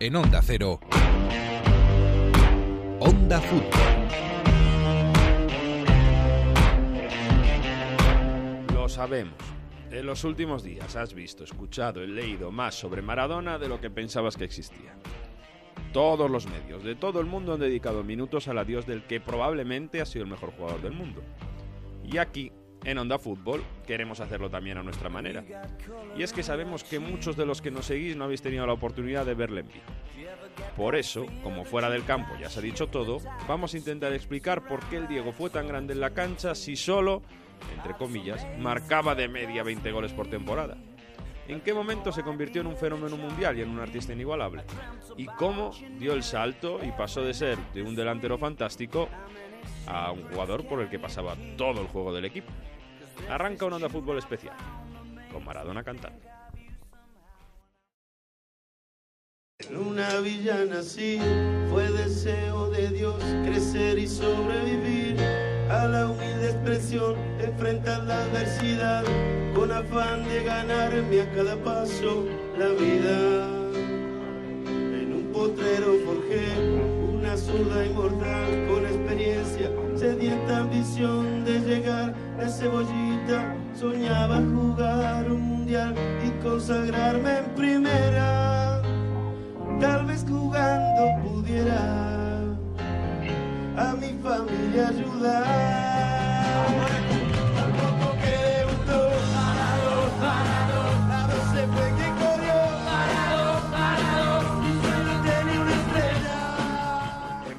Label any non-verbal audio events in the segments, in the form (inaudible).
En Onda Cero. Onda Fútbol. Lo sabemos. En los últimos días has visto, escuchado y leído más sobre Maradona de lo que pensabas que existía. Todos los medios de todo el mundo han dedicado minutos al adiós del que probablemente ha sido el mejor jugador del mundo. Y aquí, en Onda Fútbol, queremos hacerlo también a nuestra manera. Y es que sabemos que muchos de los que nos seguís no habéis tenido la oportunidad de verle en vivo. Por eso, como fuera del campo ya se ha dicho todo, vamos a intentar explicar por qué el Diego fue tan grande en la cancha si solo, entre comillas, marcaba de media 20 goles por temporada. ¿En qué momento se convirtió en un fenómeno mundial y en un artista inigualable? ¿Y cómo dio el salto y pasó de ser de un delantero fantástico a un jugador por el que pasaba todo el juego del equipo? Arranca una onda fútbol especial, con Maradona cantando. En una villa nací, fue deseo de Dios crecer y sobrevivir a la humilde expresión, enfrentar la adversidad con afán de ganarme a cada paso la vida. En un potrero forjé una zurda con experiencia, sedienta ambición de llegar de cebollita. Soñaba jugar un mundial y consagrarme en primera. Tal vez jugando pudiera a mi familia ayudar.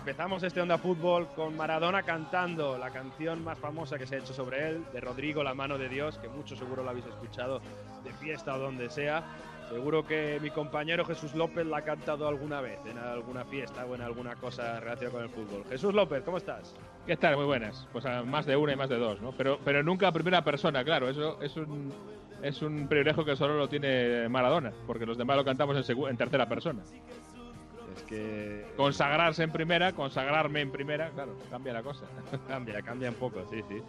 Empezamos este Onda Fútbol con Maradona cantando la canción más famosa que se ha hecho sobre él, de Rodrigo, La mano de Dios, que muchos seguro lo habéis escuchado de fiesta o donde sea. Seguro que mi compañero Jesús López la ha cantado alguna vez, en alguna fiesta o en alguna cosa relacionada con el fútbol. Jesús López, ¿cómo estás? ¿Qué tal? Muy buenas. Pues más de una y más de dos, ¿no? Pero, pero nunca a primera persona, claro. Eso es un, es un privilegio que solo lo tiene Maradona, porque los demás lo cantamos en, en tercera persona. Es que Consagrarse en primera, consagrarme en primera, claro, cambia la cosa. (laughs) cambia, cambia un poco, sí, sí.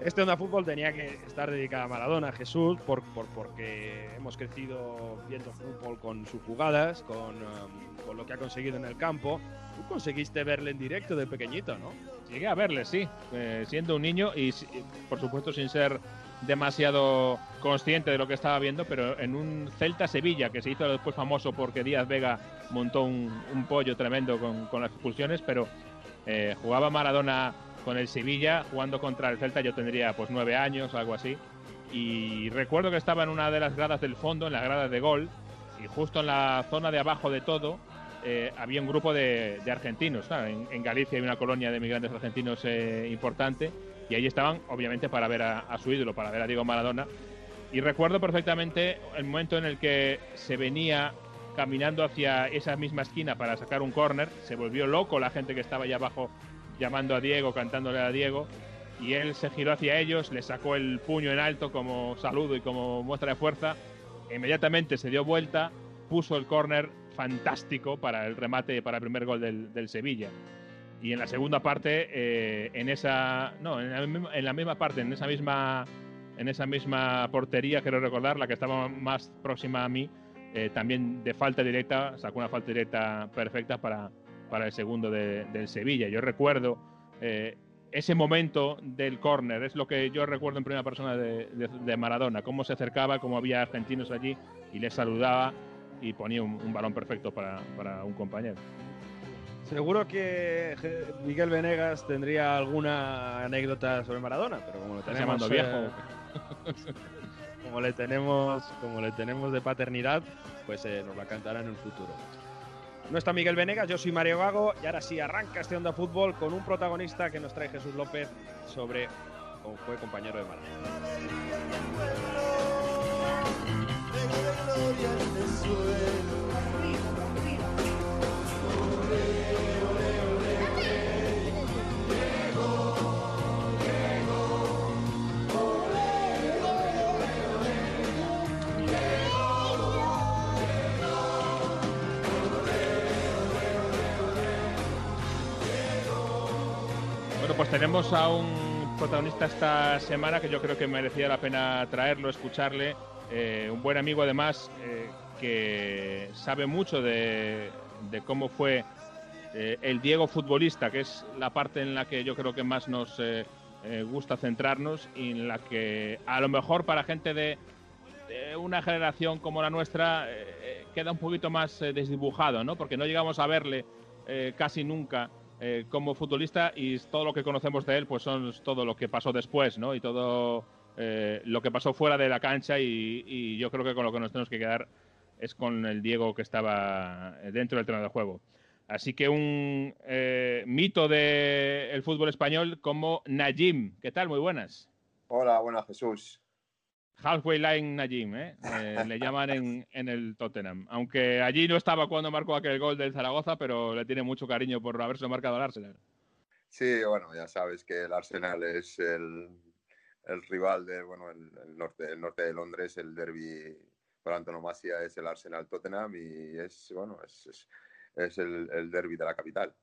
Este Onda Fútbol tenía que estar dedicado a Maradona, a Jesús, por, por- porque hemos crecido viendo fútbol con sus jugadas, con, um, con lo que ha conseguido en el campo. Tú conseguiste verle en directo de pequeñito, ¿no? Llegué a verle, sí, eh, siendo un niño y, por supuesto sin ser demasiado consciente de lo que estaba viendo, pero en un Celta-Sevilla que se hizo después famoso porque Díaz Vega montó un, un pollo tremendo con, con las expulsiones, pero eh, jugaba Maradona con el Sevilla, jugando contra el Celta yo tendría pues nueve años, algo así, y recuerdo que estaba en una de las gradas del fondo, en las gradas de gol, y justo en la zona de abajo de todo eh, había un grupo de, de argentinos. en, en Galicia hay una colonia de migrantes argentinos eh, importante y ahí estaban, obviamente, para ver a, su ídolo, para ver a Diego Maradona. Y recuerdo perfectamente el momento en el que se venía caminando hacia esa misma esquina para sacar un córner. Se volvió loco la gente que estaba allá abajo llamando a Diego, cantándole a Diego. Y él se giró hacia ellos, le sacó el puño en alto como saludo y como muestra de fuerza. Inmediatamente se dio vuelta, puso el córner fantástico para el remate, para el primer gol del, del Sevilla. Y en la segunda parte, eh, en esa. No, en la, misma, en la misma parte, en esa misma. En esa misma portería, quiero recordar, la que estaba más próxima a mí, eh, también de falta directa, sacó una falta directa perfecta para, para el segundo de- del Sevilla. Yo recuerdo eh, ese momento del córner, es lo que yo recuerdo en primera persona de, de- de Maradona, cómo se acercaba, cómo había argentinos allí y les saludaba y ponía un, un balón perfecto para, para un compañero. Seguro que Miguel Venegas tendría alguna anécdota sobre Maradona, pero como lo ¿Estás tenemos llamando viejo? eh, (laughs) como le tenemos como le tenemos de paternidad, pues eh, nos la cantará en el futuro. No está Miguel Venegas, yo soy Mario Gago y ahora sí arranca este Onda Fútbol con un protagonista que nos trae Jesús López sobre cómo fue compañero de Maradona. Pues tenemos a un protagonista esta semana que yo creo que merecía la pena traerlo, escucharle, eh, un buen amigo además eh, que sabe mucho de, cómo fue eh, el Diego futbolista, que es la parte en la que yo creo que más nos gusta centrarnos y en la que a lo mejor para gente de, de una generación como la nuestra queda un poquito más desdibujado, ¿no? Porque no llegamos a verle casi nunca eh, como futbolista y todo lo que conocemos de él pues son todo lo que pasó después, ¿no? Y todo eh, lo que pasó fuera de la cancha y, yo creo que con lo que nos tenemos que quedar es con el Diego que estaba eh, dentro del terreno de juego. Así que un mito del fútbol español como Najim. ¿Qué tal? Muy buenas. Hola, buenas Jesús. Halfway Line Najim, ¿eh? Eh, le llaman en, en el Tottenham. Aunque allí no estaba cuando marcó aquel gol del Zaragoza, pero le tiene mucho cariño por haberse marcado al Arsenal. Sí, bueno, ya sabes que el Arsenal es el, el rival de, bueno, el, el norte, el norte de Londres, el derby por antonomasia es el Arsenal Tottenham y es, bueno, es, es, es el, el derby de la capital.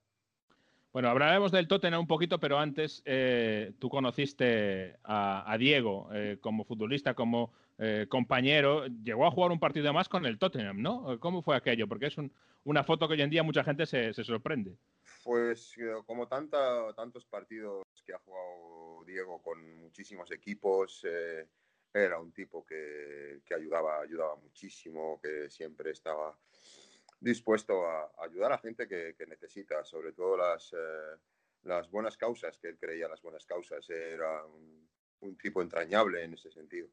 Bueno, hablaremos del Tottenham un poquito, pero antes eh, tú conociste a, Diego eh, como futbolista, como eh, compañero. Llegó a jugar un partido más con el Tottenham, ¿no? ¿Cómo fue aquello? Porque es un, una foto que hoy en día mucha gente se, sorprende. Pues como tantos partidos que ha jugado Diego con muchísimos equipos, era un tipo que, que, ayudaba, ayudaba muchísimo, que siempre estaba dispuesto a, a ayudar a gente que, que, necesita, sobre todo las, eh, las buenas causas, que él creía las buenas causas. Era un, un tipo entrañable en ese sentido.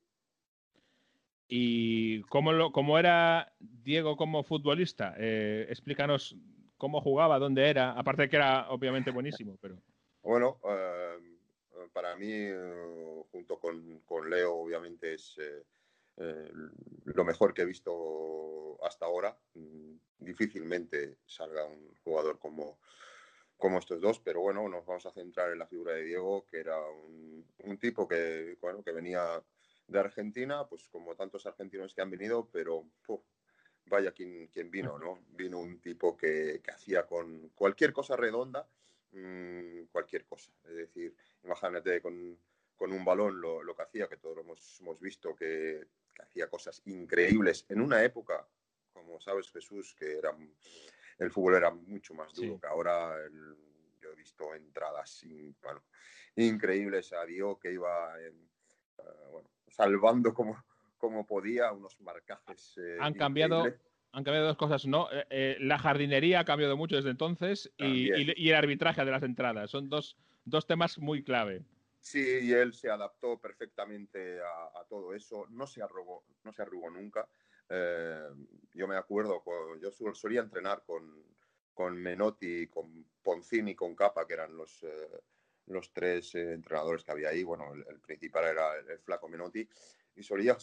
¿Y cómo, lo, cómo era Diego como futbolista? Eh, explícanos cómo jugaba, dónde era, aparte de que era obviamente buenísimo, pero... Bueno, eh, para mí, junto con, con, Leo, obviamente es eh, lo mejor que he visto hasta ahora. Mm, difícilmente salga un jugador como, como estos dos, pero bueno, nos vamos a centrar en la figura de Diego, que era un, un tipo que, bueno, que venía de Argentina, pues como tantos argentinos que han venido, pero vaya quien, quien, vino, ¿no? (laughs) Vino un tipo que, que hacía con cualquier cosa redonda, mmm, cualquier cosa. Es decir, imagínate con, con un balón lo, lo, que hacía, que todos hemos, hemos visto, que, que, hacía cosas increíbles en una época, como sabes Jesús, que era, el fútbol era mucho más duro, sí. que ahora el, yo he visto entradas in, bueno, increíbles a Dios que iba en, uh, bueno, salvando como como podía, unos marcajes. Eh, han cambiado. Han cambiado dos cosas, ¿no? Eh, eh, la jardinería ha cambiado mucho desde entonces y, y, y, el arbitraje de las entradas. Son dos, dos temas muy clave. Sí, y él se adaptó perfectamente a, todo eso. No se arrugó, no se arrugó nunca. Eh, yo me acuerdo, yo solía entrenar con, Menotti, con Poncini, con Capa, que eran los, eh, los tres eh, entrenadores que había ahí. Bueno, el, principal era el, el, flaco Menotti. Y solía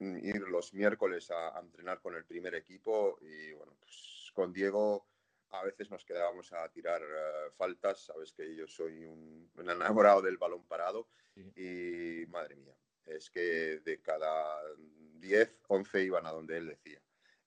ir los miércoles a, a, entrenar con el primer equipo y bueno, pues con Diego a veces nos quedábamos a tirar uh, faltas, sabes que yo soy un, un, enamorado del balón parado sí. y madre mía, es que de cada 10, 11 iban a donde él decía.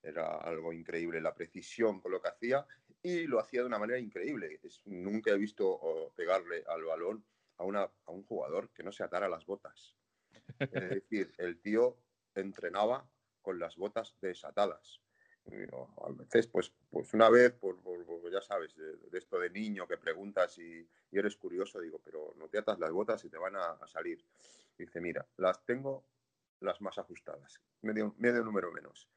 Era algo increíble la precisión con lo que hacía y lo hacía de una manera increíble. Es, nunca he visto pegarle al balón a, una, a un jugador que no se atara las botas. (laughs) Es decir, el tío entrenaba con las botas desatadas. A veces, pues, pues una vez, por, ya sabes, de, esto de niño que preguntas y, eres curioso, digo, pero no te atas las botas y te van a, salir. dice, mira, las tengo las más ajustadas, medio, número menos.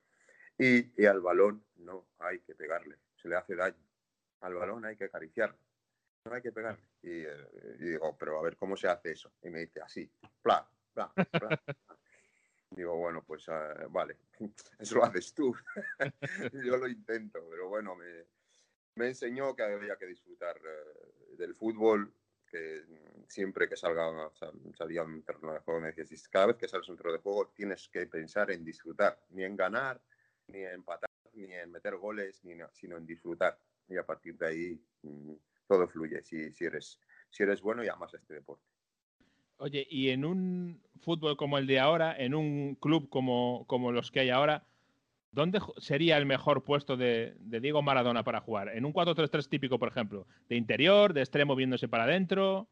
Y, y, al balón no hay que pegarle, se le hace daño. Al balón hay que acariciarlo, no hay que pegarle. Y, eh, digo, pero a ver, ¿cómo se hace eso? Y me dice, así, bla, bla, bla. (laughs) Digo, bueno, pues uh, vale, (laughs) eso lo haces tú. (laughs) Yo lo intento, pero bueno, me, me, enseñó que había que disfrutar uh, del fútbol, que siempre que salga, salía un terreno de juego, me decías, cada vez que sales un terreno de juego tienes que pensar en disfrutar, ni en ganar, ni en empatar, ni en meter goles, ni, sino en disfrutar. Y a partir de ahí mmm, todo fluye, si, si, eres, si eres bueno y amas este deporte. Oye, y en un fútbol como el de ahora, en un club como, como los que hay ahora, ¿dónde sería el mejor puesto de, Diego Maradona para jugar? ¿En un 4-3-3 típico, por ejemplo? ¿De interior, de extremo viéndose para adentro?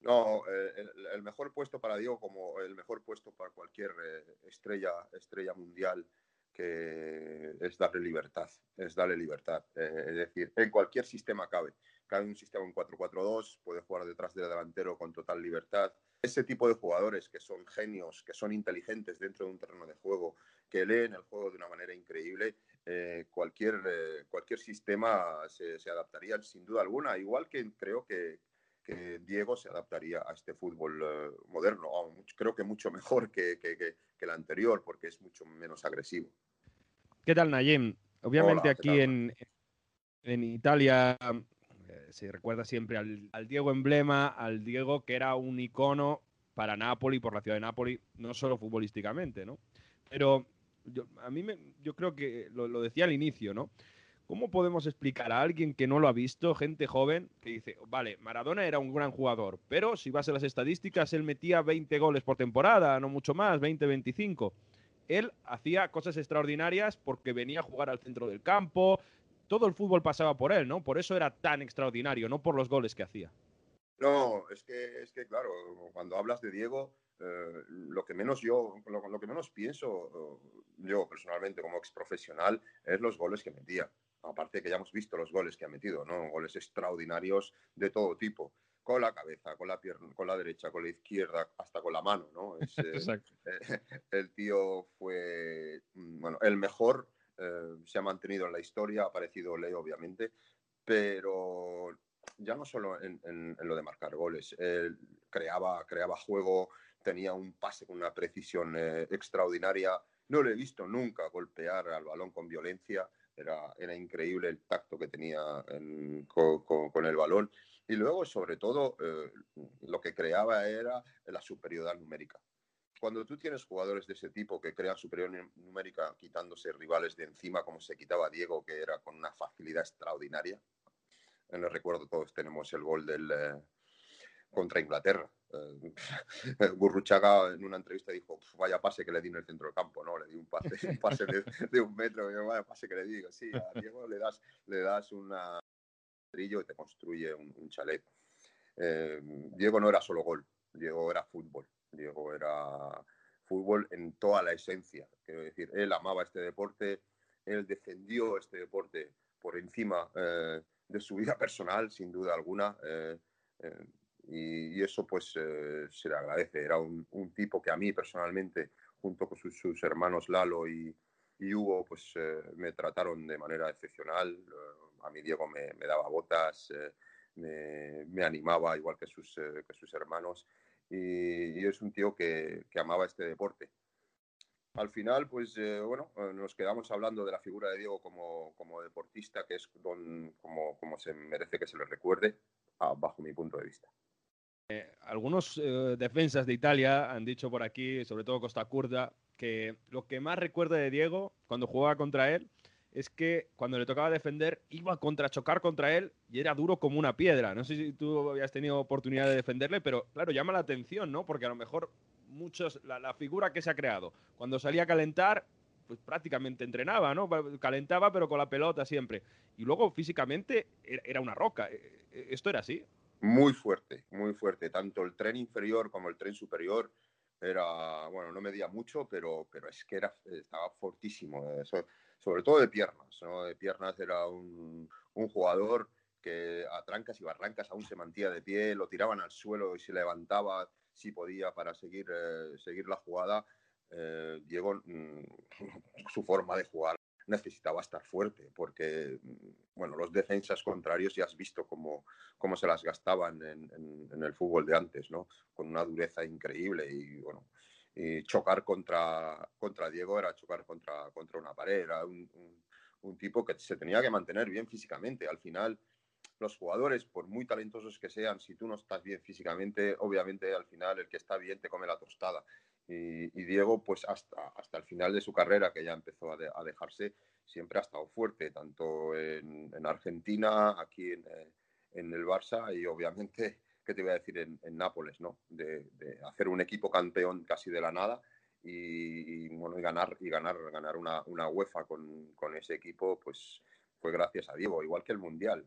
No, eh, el, mejor puesto para Diego, como el mejor puesto para cualquier eh, estrella, estrella mundial, que es darle libertad, es darle libertad. Eh, es decir, en cualquier sistema cabe. Cabe un sistema en 4-4-2, puede jugar detrás del delantero con total libertad. Ese tipo de jugadores que son genios, que son inteligentes dentro de un terreno de juego, que leen el juego de una manera increíble, cualquier, cualquier sistema se, se adaptaría sin duda alguna. Igual que creo que, que Diego se adaptaría a este fútbol eh, moderno. creo que mucho (laughs) mejor que, el anterior, porque es mucho menos agresivo. ¿Qué tal, Nayim? Obviamente aquí en, en, Italia eh, se recuerda siempre al, Diego emblema, al Diego que era un icono para Nápoles, por la ciudad de Nápoles, no solo futbolísticamente, ¿no? Pero a mí me, yo creo que lo, lo decía al inicio, ¿no? ¿Cómo podemos explicar a alguien que no lo ha visto, gente joven, que dice, vale, Maradona era un gran jugador, pero si vas a las estadísticas, él metía 20 goles por temporada, no mucho más, 20, 25. Él hacía cosas extraordinarias porque venía a jugar al centro del campo, todo el fútbol pasaba por él, ¿no? Por eso era tan extraordinario, no por los goles que hacía. No, es que, es que claro, cuando hablas de Diego, eh, lo que menos yo, lo, lo que menos pienso eh, yo personalmente como ex profesional es los goles que metía aparte que ya hemos visto los goles que ha metido, ¿no? Goles extraordinarios de todo tipo, con la cabeza, con la pierna, con la derecha, con la izquierda, hasta con la mano, ¿no? (laughs) Eh, eh, el tío fue, mm, bueno, el mejor, eh, se ha mantenido en la historia, ha aparecido Leo, obviamente, pero ya no solo en, lo de marcar goles, él creaba, creaba juego, tenía un pase con una precisión extraordinaria, no le he visto nunca golpear al balón con violencia, era, era increíble el tacto que tenía con, el balón. Y luego, sobre todo, eh, lo que creaba era la superioridad numérica. Cuando tú tienes jugadores de ese tipo que crean superioridad numérica quitándose rivales de encima, como se quitaba Diego, que era con una facilidad extraordinaria. En el recuerdo todos tenemos el gol del, eh, contra Inglaterra. Eh, (laughs) Gurruchaga en una entrevista dijo, vaya pase que le di en el centro del campo, ¿no? Le di un pase, un pase de, un metro, vaya pase que le di. Sí, a Diego le das, le das un trillo y te construye un, chalet. Eh, Diego no era solo gol, Diego era fútbol. Diego era fútbol en toda la esencia. Quiero decir, él amaba este deporte, él defendió este deporte por encima eh, de su vida (laughs) personal, sin duda alguna y, eso pues eh, se le agradece. Era un, tipo que a mí personalmente, junto con sus, hermanos Lalo y, Hugo, pues eh, me trataron de manera excepcional. Eh, a mí Diego me, daba botas, me, animaba igual que sus hermanos y, es un tío que, que, amaba este deporte. Al final, pues bueno, nos quedamos hablando de la figura de Diego como, como deportista, que es como, como se merece que se le recuerde, bajo mi punto de vista. Eh, algunos eh, defensas de Italia han dicho por aquí, sobre todo Costa Curda, que lo que más recuerda de Diego cuando jugaba contra él es que cuando le tocaba defender iba a contrachocar contra él y era duro como una piedra. No sé si tú habías tenido oportunidad de defenderle, pero claro, llama la atención, ¿no? Porque a lo mejor muchos, la, figura que se ha creado, cuando salía a calentar, pues prácticamente entrenaba, ¿no? Calentaba, pero con la pelota siempre. Y luego físicamente era una roca. Eh, ¿Esto era así? Muy fuerte, muy fuerte. Tanto el tren inferior como el tren superior era, bueno, no medía mucho, pero, pero es que era, estaba fortísimo. Eh, sobre todo de piernas, ¿no? De piernas era un, jugador que a trancas y barrancas aún se mantía de pie, lo tiraban al suelo y se levantaba si podía para seguir, eh, seguir la jugada. Eh, Diego, mm, (laughs) su forma de jugar necesitaba estar fuerte, porque mm, bueno, los defensas contrarios ya has visto cómo, cómo se las gastaban en, en, el fútbol de antes, ¿no? Con una dureza increíble y bueno, y chocar contra, contra Diego era chocar contra, contra una pared, era un, un, tipo que se tenía que mantener bien físicamente. Al final, los jugadores, por muy talentosos que sean, si tú no estás bien físicamente, obviamente al final el que está bien te come la tostada. Y, Diego, pues hasta, hasta el final de su carrera, que ya empezó a, dejarse, siempre ha estado fuerte, tanto en, Argentina, aquí eh, en, el Barça y obviamente, ¿qué te voy a decir? En, Nápoles, ¿no? De, hacer un equipo campeón casi de la nada y, bueno, y ganar, y ganar, ganar una, una UEFA con, con, ese equipo, pues fue gracias a Diego, igual que el Mundial.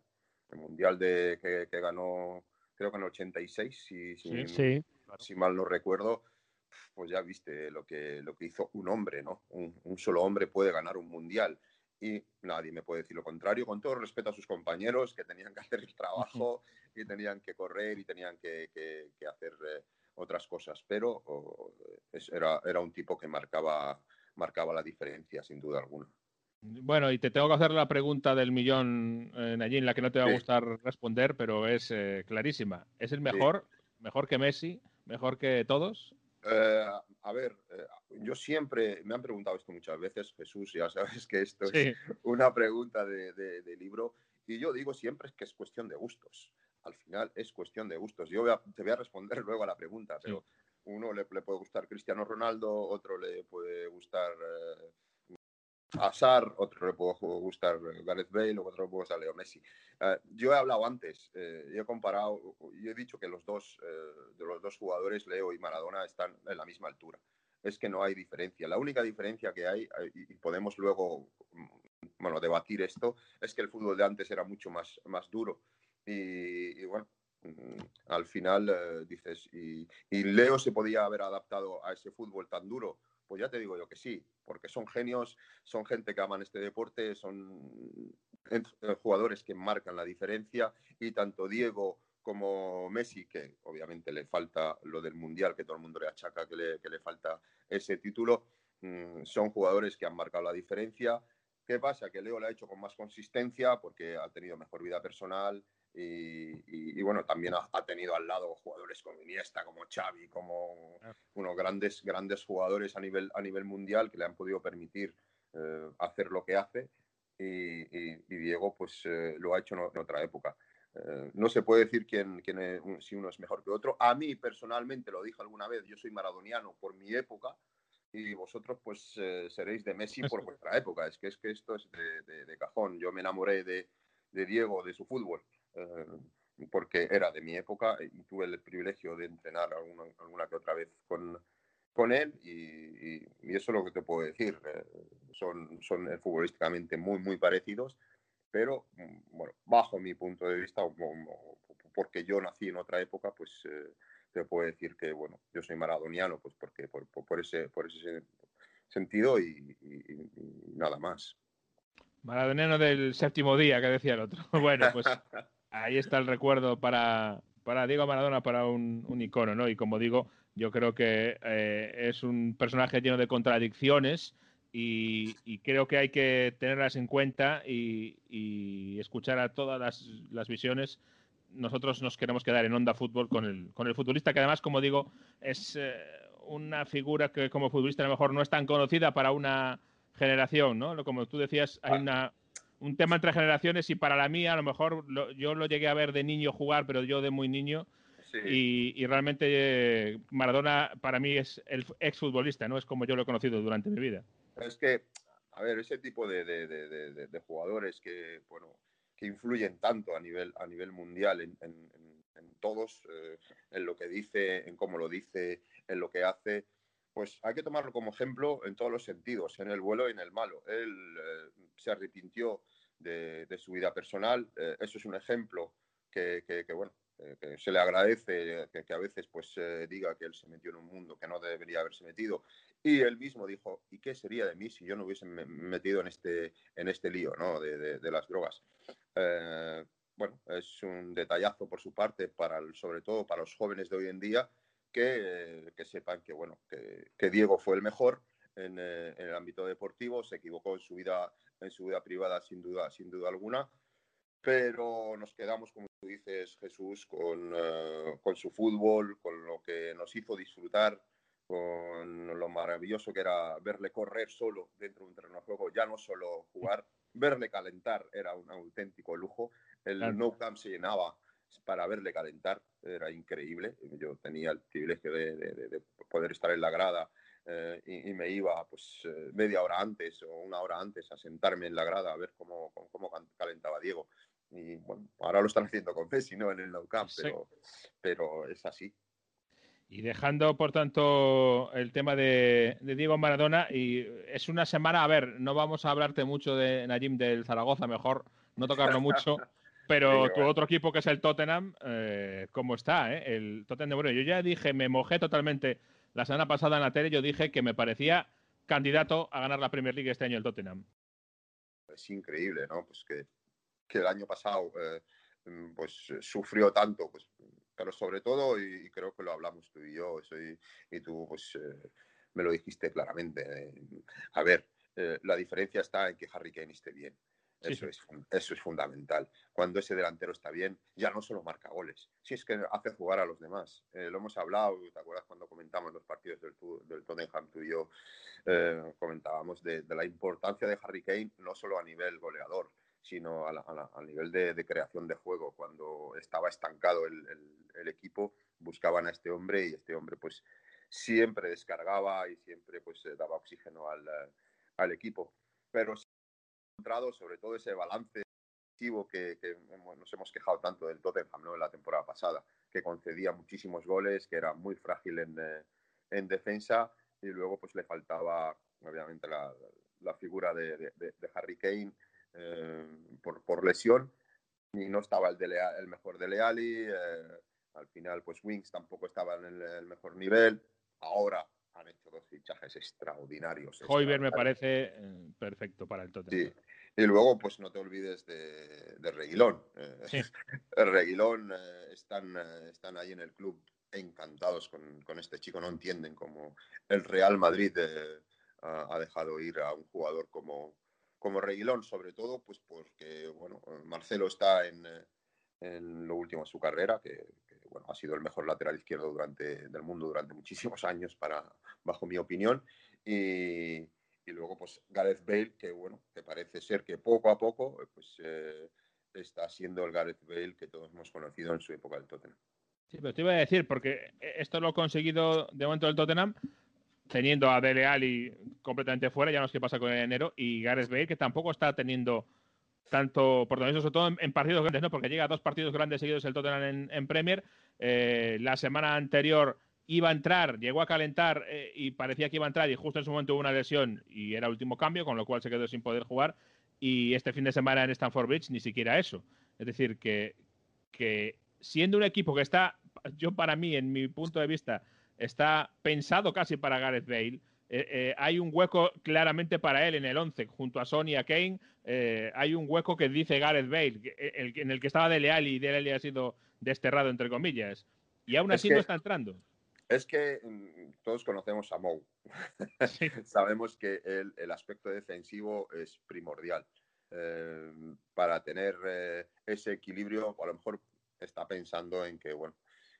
El Mundial de, que, que ganó creo que en el 86, si, si, Sí. si mal no recuerdo, pues ya viste lo que, lo que hizo un hombre, ¿no? Un, un solo hombre puede ganar un mundial y nadie me puede decir lo contrario, con todo respeto a sus compañeros que tenían que hacer el trabajo y tenían que correr y tenían que, que- que hacer eh, otras cosas, pero oh, es- era, era un tipo que marcaba, marcaba la diferencia, sin duda alguna. Bueno, y te tengo que hacer la pregunta del millón, eh, Nayín, la que no te va a Sí. gustar responder, pero es eh, clarísima. ¿Es el mejor? ¿Mejor que Messi? ¿Mejor que todos? Eh, a ver, eh, yo siempre, me han preguntado esto muchas veces, Jesús, ya sabes que esto es una pregunta de, de- de libro y yo digo siempre que es cuestión de gustos. Al final es cuestión de gustos. Yo voy a- te voy a responder (laughs) luego a la pregunta, pero uno le, le puede gustar Cristiano Ronaldo, otro le puede gustar eh, Hazard, otro le puede gustar Gareth Bale, otro le puede gustar Leo Messi. Eh, yo he hablado antes, eh, yo he comparado, yo he dicho que los dos, eh, de los dos jugadores, Leo y Maradona, están en la misma altura. Es que no hay diferencia. La única diferencia que hay, y podemos luego bueno, debatir esto, es que el fútbol de antes era mucho más, más duro. Y, y bueno, mm, al final eh, dices, y, y Leo se podía haber adaptado a ese fútbol tan duro? Pues ya te digo yo que sí, porque son genios, son gente que aman este deporte, son eh, jugadores que marcan la diferencia y tanto Diego como Messi, que obviamente le falta lo del Mundial, que todo el mundo le achaca que le, que le falta ese título, mm, son jugadores que han marcado la diferencia. ¿Qué pasa? Que Leo lo ha hecho con más consistencia porque ha tenido mejor vida personal y, y- y, bueno, también ha, ha tenido al lado jugadores como Iniesta, como Xavi, como unos grandes, grandes jugadores a nivel, a nivel mundial que le han podido permitir eh, hacer lo que hace y, y- Diego pues eh, lo ha hecho en, en otra época. Eh, no se puede decir quién, quién es- si uno es mejor que otro. A mí personalmente, lo dije alguna vez, yo soy maradoniano por mi época y vosotros pues eh, seréis de Messi por vuestra época. Es que, es que esto es de, de- de cajón. Yo me enamoré de, de Diego, de su fútbol, eh, porque era de mi época y tuve el privilegio de entrenar alguna, alguna que otra vez con, con él y, y- y eso es lo que te puedo decir. Eh, son, son futbolísticamente muy, muy parecidos, pero mm, bueno, bajo mi punto de vista, porque yo nací en otra época, pues eh, te puedo decir que bueno, yo soy maradoniano, pues porque por, por- ese, por ese sentido y- y- y nada más. Maradoniano del séptimo día, que decía el otro. (laughs) Bueno, pues ahí está el recuerdo para, para Diego Maradona, para un, un icono, ¿no? Y como digo, yo creo que eh, es un personaje lleno de contradicciones y, y creo que hay que tenerlas en cuenta y, y escuchar a todas las, las visiones. Nosotros nos queremos quedar en Onda Fútbol con el, con el futbolista, que además, como digo, es eh, una figura que como futbolista a lo mejor no es tan conocida para una generación, ¿no? Como tú decías, hay una, un tema entre generaciones y para la mía, a lo mejor lo- yo lo llegué a ver de niño jugar, pero yo de muy niño, Sí. y, y realmente eh, Maradona para mí es el exfutbolista, ¿no? Es como yo lo he conocido durante mi vida. Es que, a ver, ese tipo de- de- de- de jugadores que, bueno, que influyen tanto a nivel, a nivel mundial en, en- en- todos, eh, en lo que dice, en cómo lo dice, en lo que hace, pues hay que tomarlo como ejemplo en todos los sentidos, en el bueno y en el malo. Él eh, se arrepintió de, de su vida personal, eh, eso es un ejemplo que, que- que, bueno, eh, que se le agradece eh, que, que a veces pues eh, diga que él se metió en un mundo que no debería haberse metido y él mismo dijo, ¿y qué sería de mí si yo no hubiese me- metido en este, en este lío ¿no? de, las drogas? Eh, bueno, es un detallazo por su parte, para sobre todo para los jóvenes de hoy en día, que, que sepan que, bueno, que, Diego fue el mejor en, eh, en el ámbito deportivo, se equivocó en su vida, en su vida privada sin duda, sin duda alguna, pero nos quedamos, como tú dices, Jesús, con, eh, con su fútbol, con lo que nos hizo disfrutar, con lo maravilloso que era verle correr solo dentro de un terreno de juego, ya no solo jugar, verle calentar era un auténtico lujo. El Claro. No Camp se llenaba para verle calentar, era increíble. Yo tenía el privilegio de, de- de- de poder estar en la grada eh, y, y me iba pues eh, media hora antes o una hora antes a sentarme en la grada a ver cómo, cómo, cómo calentaba Diego. Y bueno, ahora lo están haciendo con Messi, ¿no? En el Nou Camp, pero, pero es así. Y dejando, por tanto, el tema de, de Diego Maradona, y es una semana, a ver, no vamos a hablarte mucho de Najim del Zaragoza, mejor no tocarlo mucho, (laughs) Pero tu otro equipo, que es el Tottenham, eh, ¿cómo está? Eh? El Tottenham Bueno, yo ya dije, me mojé totalmente la semana pasada en la tele, yo dije que me parecía candidato a ganar la Premier League este año el Tottenham. Es increíble, ¿no? Pues que, que el año pasado eh, mm, pues sufrió tanto, pues, pero sobre todo, y, creo que lo hablamos tú y yo, y tú pues eh, me lo dijiste claramente, a ver, la diferencia está en que Harry Kane esté bien. Eso, Es, eso es fundamental. Cuando ese delantero está bien, ya no solo marca goles, si es que hace jugar a los demás. Eh, lo hemos hablado, ¿te acuerdas cuando comentamos los partidos del, del Tottenham, tú y yo eh, comentábamos de, la importancia de Harry Kane, no solo a nivel goleador, sino a, nivel de, creación de juego. Cuando estaba estancado el, el, equipo, buscaban a este hombre y este hombre pues siempre descargaba y siempre pues eh, daba oxígeno al, al equipo. Pero sobre todo ese balance que, que nos hemos quejado tanto del Tottenham ¿no? en la temporada pasada, que concedía muchísimos goles, que era muy frágil en, eh, en defensa y luego pues le faltaba obviamente la, la figura de, de, Harry Kane eh, por, por, lesión y no estaba el, de el mejor de Leali, eh, al final pues Wings tampoco estaba en el, mejor nivel, ahora han hecho dos fichajes extraordinarios. Hoiberg me parece perfecto para el Tottenham. Sí, y luego, pues no te olvides de, de Reguilón. Eh, (laughs) Reguilón eh, están, eh, están ahí en el club encantados con, con, este chico. No entienden cómo el Real Madrid ha, dejado ir a un jugador como, como Reguilón, sobre todo pues porque bueno, Marcelo está en, en lo último de su carrera, que, bueno, ha sido el mejor lateral izquierdo durante, del mundo durante muchísimos años, para, bajo mi opinión. Y, y luego pues Gareth Bale, que bueno, que parece ser que poco a poco pues eh, está siendo el Gareth Bale que todos hemos conocido en su época del Tottenham. Sí, pero te iba a decir, porque esto lo ha conseguido de momento el Tottenham, teniendo a Dele Alli completamente fuera, ya no sé qué pasa con el enero, y Gareth Bale, que tampoco está teniendo tanto eso sobre todo en, partidos grandes, ¿no? Porque llega a dos partidos grandes seguidos el Tottenham en, Premier. Eh, la semana anterior iba a entrar, llegó a calentar eh, y parecía que iba a entrar y justo en su momento hubo una lesión y era último cambio, con lo cual se quedó sin poder jugar. Y este fin de semana en Stanford Bridge ni siquiera eso. Es decir, que, que siendo un equipo que está, yo para mí, en mi punto de vista, está pensado casi para Gareth Bale. Eh, eh, hay un hueco claramente para él en el 11, junto a Sonia Kane. hay un hueco que dice Gareth Bale, en el que estaba de Leal y de Leal ha sido desterrado, entre comillas. Y aún así no está entrando. Es que mm, todos conocemos a Mou. (laughs) Sabemos que el, aspecto defensivo es primordial. Eh, para tener eh, ese equilibrio, a lo mejor está pensando en que, bueno,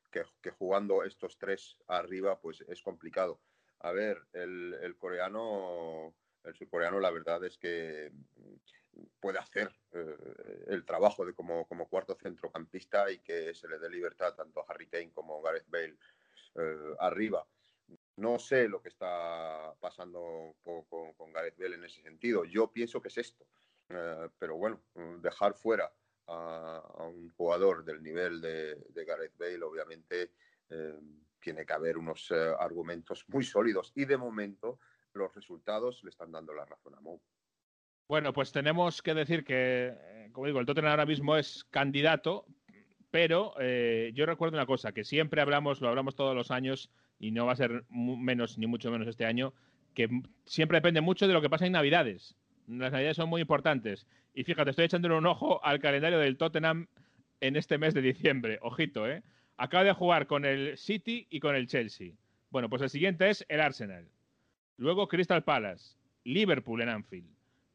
que, jugando estos tres arriba, pues es complicado. A ver, el, coreano, el surcoreano, la verdad es que puede hacer eh, el trabajo de como, como cuarto centrocampista y que se le dé libertad tanto a Harry Kane como a Gareth Bale eh, arriba. No sé lo que está pasando con, con, Gareth Bale en ese sentido. Yo pienso que es esto. Eh, pero bueno, dejar fuera a, un jugador del nivel de, Gareth Bale, obviamente, eh, tiene que haber unos argumentos muy sólidos. Y de momento, los resultados le están dando la razón a Mou. Bueno, pues tenemos que decir que, como digo, el Tottenham ahora mismo es candidato, pero eh, yo recuerdo una cosa, que siempre hablamos, lo hablamos todos los años, y no va a ser menos, ni mucho menos este año, que siempre depende mucho de lo que pasa en Navidades. Las Navidades son muy importantes. Y fíjate, estoy echando un ojo al calendario del Tottenham en este mes de diciembre. Ojito, ¿eh? Acaba de jugar con el City y con el Chelsea. Bueno, pues el siguiente es el Arsenal. Luego Crystal Palace, Liverpool en Anfield.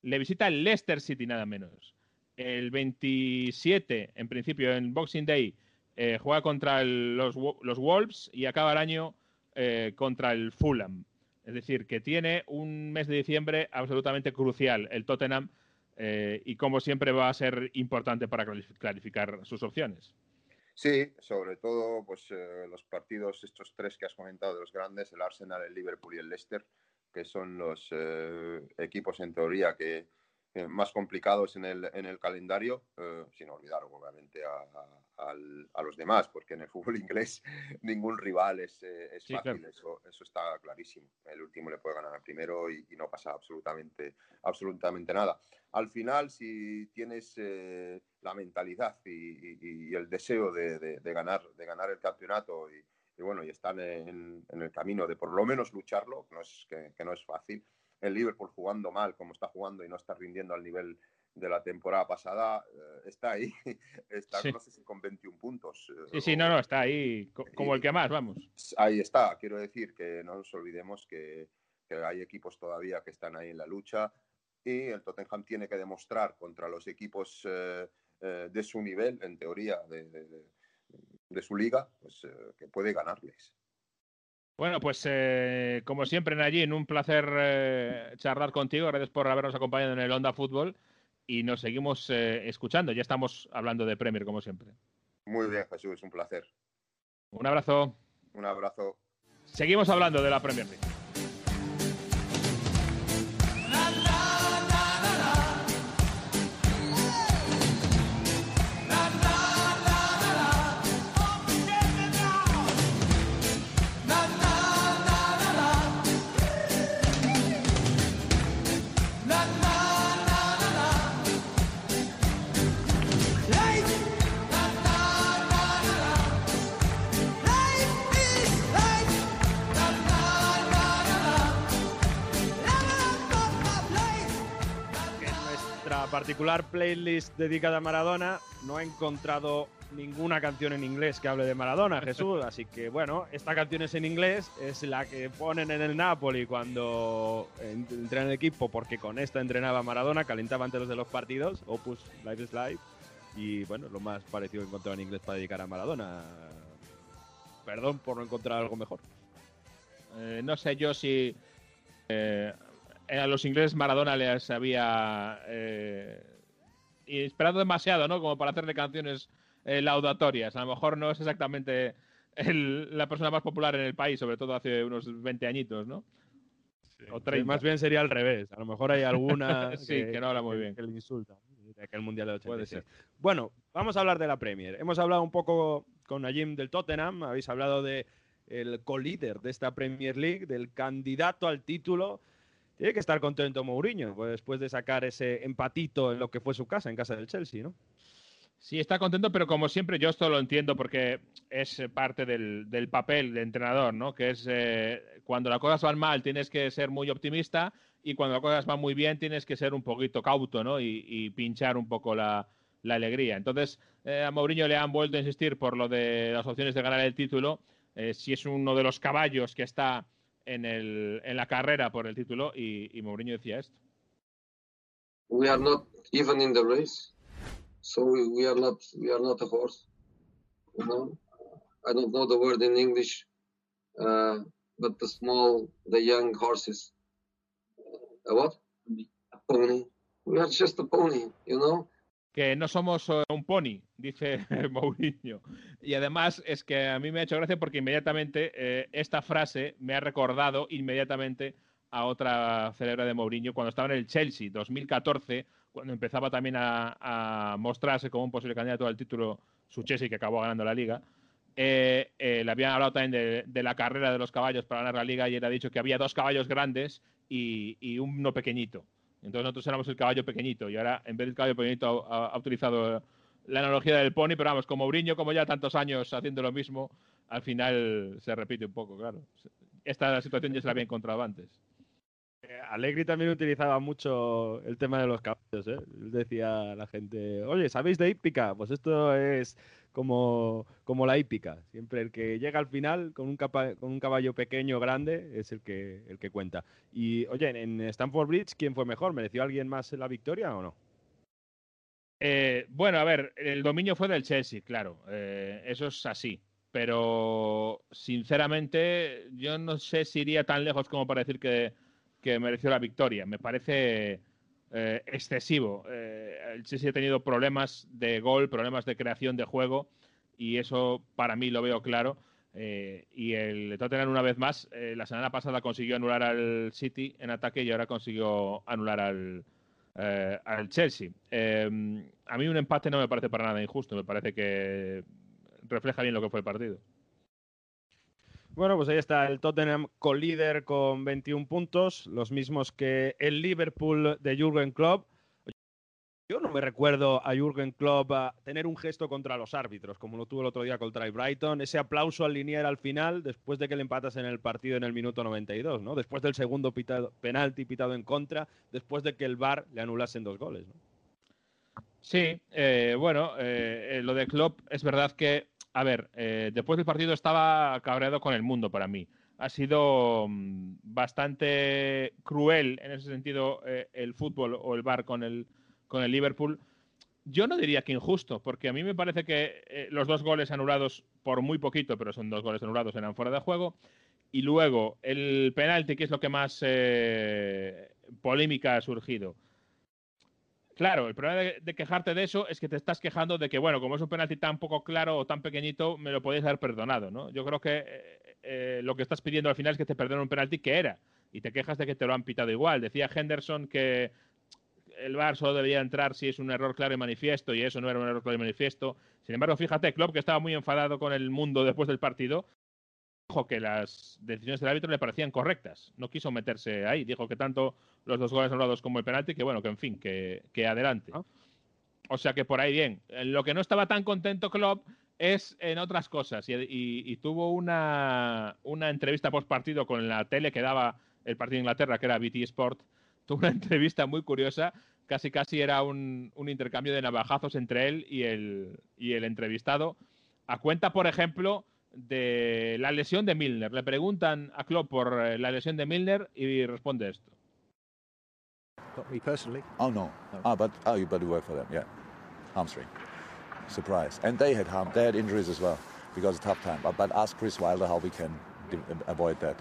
Le visita el Leicester City nada menos el 27, en principio, en Boxing Day, eh, juega contra los, Wolves y acaba el año eh, contra el Fulham. Es decir, que tiene un mes de diciembre absolutamente crucial el Tottenham eh, y como siempre va a ser importante para clarificar sus opciones. Sí, sobre todo pues los partidos, estos tres que has comentado de los grandes, el Arsenal, el Liverpool y el Leicester, que son los equipos en teoría que, eh, más complicados en el, en el calendario, eh, sin olvidar obviamente a, a, los demás, porque en el (laughs) fútbol inglés ningún rival es, eh, es fácil, eso, eso está clarísimo. El último le puede ganar al primero y, no pasa absolutamente, absolutamente nada. Al final, si tienes la mentalidad y, y, el deseo de, de, ganar, de ganar el campeonato y, bueno, y están en, en, el camino de por lo menos lucharlo, no es, que, que no es fácil, el Liverpool jugando mal como está jugando y no está rindiendo al nivel de la temporada pasada, eh, está ahí, (laughs) está no sé si con 21 puntos. Eh, sí, sí, no, no, está ahí como el que más, vamos. Ahí está, quiero decir que no nos olvidemos que, hay equipos todavía que están ahí en la lucha y el Tottenham tiene que demostrar contra los equipos eh, de su nivel, en teoría, de, de su liga, pues que puede ganarles. Bueno, pues eh, como siempre, allí, un placer eh, charlar contigo. Gracias por habernos acompañado en el Onda Fútbol y nos seguimos eh, escuchando. Ya estamos hablando de Premier, como siempre. Muy bien, Jesús, un placer. Un abrazo. Un abrazo. Seguimos hablando de la Premier League. Particular playlist dedicada a Maradona no he encontrado ninguna canción en inglés que hable de Maradona, (laughs) Jesús. Así que bueno, esta canción es en inglés, es la que ponen en el Napoli cuando entrenan el equipo, porque con esta entrenaba Maradona, calentaba antes de los partidos, Opus Life is Life. Y bueno, lo más parecido que encontrado en inglés para dedicar a Maradona. Perdón por no encontrar algo mejor. Eh, no sé yo si eh, a los ingleses Maradona les había eh, esperado demasiado, ¿no? Como para hacerle canciones eh, laudatorias. A lo mejor no es exactamente la persona más popular en el país, sobre todo hace unos 20 añitos, ¿no? o más bien sería al revés. A lo mejor hay alguna (laughs) que, no habla muy bien. Que le insulta de aquel Mundial de 86. Bueno, vamos a hablar de la Premier. Hemos hablado un poco con Najim del Tottenham, habéis hablado de el co-líder de esta Premier League, del candidato al título tiene que estar contento Mourinho pues, después de sacar ese empatito en lo que fue su casa, en casa del Chelsea, ¿no? Sí, está contento, pero como siempre yo esto lo entiendo porque es parte del, papel de entrenador, ¿no? Que es eh, cuando las cosas van mal tienes que ser muy optimista y cuando las cosas van muy bien tienes que ser un poquito cauto, ¿no? Y, pinchar un poco la, alegría. Entonces, eh, a Mourinho le han vuelto a insistir por lo de las opciones de ganar el título. Eh, si es uno de los caballos que está en, el, en la carrera por el título y, y Mourinho decía esto. We are not even in the race, so we, are not we are not a horse. You know, I don't know the word in English, uh, but the small, the young horses. A what? A pony. We are just a pony, you know que no somos eh, un pony, dice (laughs) Mourinho. Y además es que a mí me ha hecho gracia porque inmediatamente eh, esta frase me ha recordado inmediatamente a otra celebre de Mourinho cuando estaba en el Chelsea, 2014, cuando empezaba también a, mostrarse como un posible candidato al título su Chelsea, que acabó ganando la liga. Eh, le habían hablado también de, la carrera de los caballos para ganar la liga y él ha dicho que había dos caballos grandes y uno pequeñito. Entonces nosotros éramos el caballo pequeñito y ahora en vez del caballo pequeñito ha, utilizado la analogía del pony, pero vamos, como Briño, como ya tantos años haciendo lo mismo, al final se repite un poco, claro. Esta situación ya se la había encontrado antes. Eh, Allegri también utilizaba mucho el tema de los caballos, ¿eh? Decía la gente, oye, ¿sabéis de hípica? Pues esto es como, como la hípica. Siempre el que llega al final con un, con un caballo pequeño o grande es el que, el que cuenta. Y oye, en Stanford Bridge, ¿quién fue mejor? ¿Mereció alguien más la victoria o no? Eh, bueno, a ver, el dominio fue del Chelsea, claro. Eh, eso es así. Pero sinceramente, yo no sé si iría tan lejos como para decir que, que mereció la victoria. Me parece eh, excesivo. Eh, el Chelsea ha tenido problemas de gol, problemas de creación de juego y eso para mí lo veo claro. Eh, y el Tottenham una vez más, la semana pasada consiguió anular al City en ataque y ahora consiguió anular al, eh, al Chelsea. Eh, a mí un empate no me parece para nada injusto, me parece que refleja bien lo que fue el partido. Bueno, pues ahí está el Tottenham con líder con 21 puntos, los mismos que el Liverpool de Jürgen Klopp. Yo no me recuerdo a Jürgen Klopp a tener un gesto contra los árbitros, como lo tuvo el otro día contra el Brighton, ese aplauso al linier al final, después de que le empatas en el partido en el minuto 92, ¿no? Después del segundo pitado, penalti pitado en contra, después de que el VAR le anulasen dos goles, ¿no? Sí, eh, bueno, eh, lo de Klopp es verdad que a ver, eh, después del partido estaba cabreado con el mundo para mí. Ha sido mm, bastante cruel en ese sentido eh, el fútbol o el bar con el, con el Liverpool. Yo no diría que injusto, porque a mí me parece que eh, los dos goles anulados por muy poquito, pero son dos goles anulados, eran fuera de juego. Y luego el penalti, que es lo que más polémica ha surgido. Claro, el problema de, quejarte de eso es que te estás quejando de que, bueno, como es un penalti tan poco claro o tan pequeñito, me lo podéis haber perdonado, ¿no? Yo creo que eh, eh, lo que estás pidiendo al final es que te perdonen un penalti que era, y te quejas de que te lo han pitado igual. Decía Henderson que el VAR solo debería entrar si es un error claro y manifiesto, y eso no era un error claro y manifiesto. Sin embargo, fíjate, Klopp, que estaba muy enfadado con el mundo después del partido, dijo que las decisiones del árbitro le parecían correctas. No quiso meterse ahí. Dijo que tanto los dos goles anulados como el penalti, que bueno, que en fin, que, que adelante. Ah. O sea que por ahí bien. Lo que no estaba tan contento Klopp es en otras cosas. Y, tuvo una, una entrevista post partido con la tele que daba el partido de Inglaterra, que era BT Sport. (laughs) Tuvo una entrevista muy curiosa. Casi casi era un, un intercambio de navajazos entre él y el, y el entrevistado. A cuenta, por ejemplo, de la lesión de Milner. Le preguntan a Klopp por eh, la lesión de Milner y responde esto. Not me personally. Oh no. no. Ah, but oh, you better work for them. Yeah, hamstring. Surprise. And they had harm. They had injuries as well because of tough time. But, but ask Chris Wilder how we can avoid that.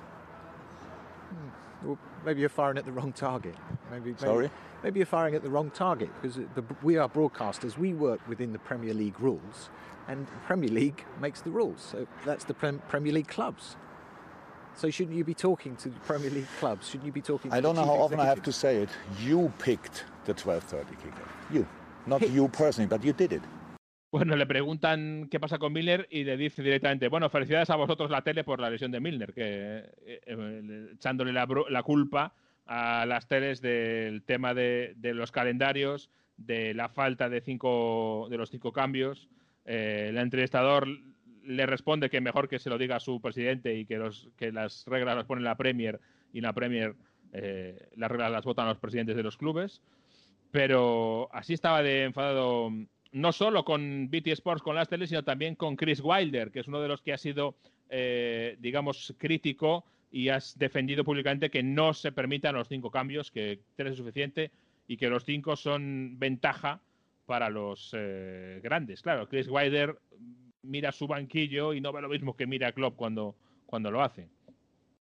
Hmm. Well, maybe you're firing at the wrong target. Maybe, maybe, Sorry. Maybe you're firing at the wrong target because the, we are broadcasters. We work within the Premier League rules, and the Premier League makes the rules. So that's the Premier League clubs. So shouldn't you be talking to the Premier League clubs? Shouldn't you be talking? To I don't know how often I have to say it. You picked the 12:30 kicker. You, not you personally, but you did it. Bueno, le preguntan qué pasa con Milner y le dice directamente, bueno, felicidades a vosotros la tele por la lesión de Milner, que eh, eh, echándole la, la, culpa a las teles del tema de, los calendarios, de la falta de cinco de los cinco cambios. Eh, el entrevistador le responde que mejor que se lo diga a su presidente y que, las reglas las pone la Premier y la Premier eh, las reglas las votan los presidentes de los clubes. Pero así estaba de enfadado no solo con BT Sports, con las teles, sino también con Chris Wilder, que es uno de los que ha sido, eh, digamos, crítico y has defendido públicamente que no se permitan los cinco cambios, que tres es suficiente y que los cinco son ventaja para los eh, grandes. Claro, Chris Wilder mira su banquillo y no ve lo mismo que mira Klopp cuando, cuando lo hace.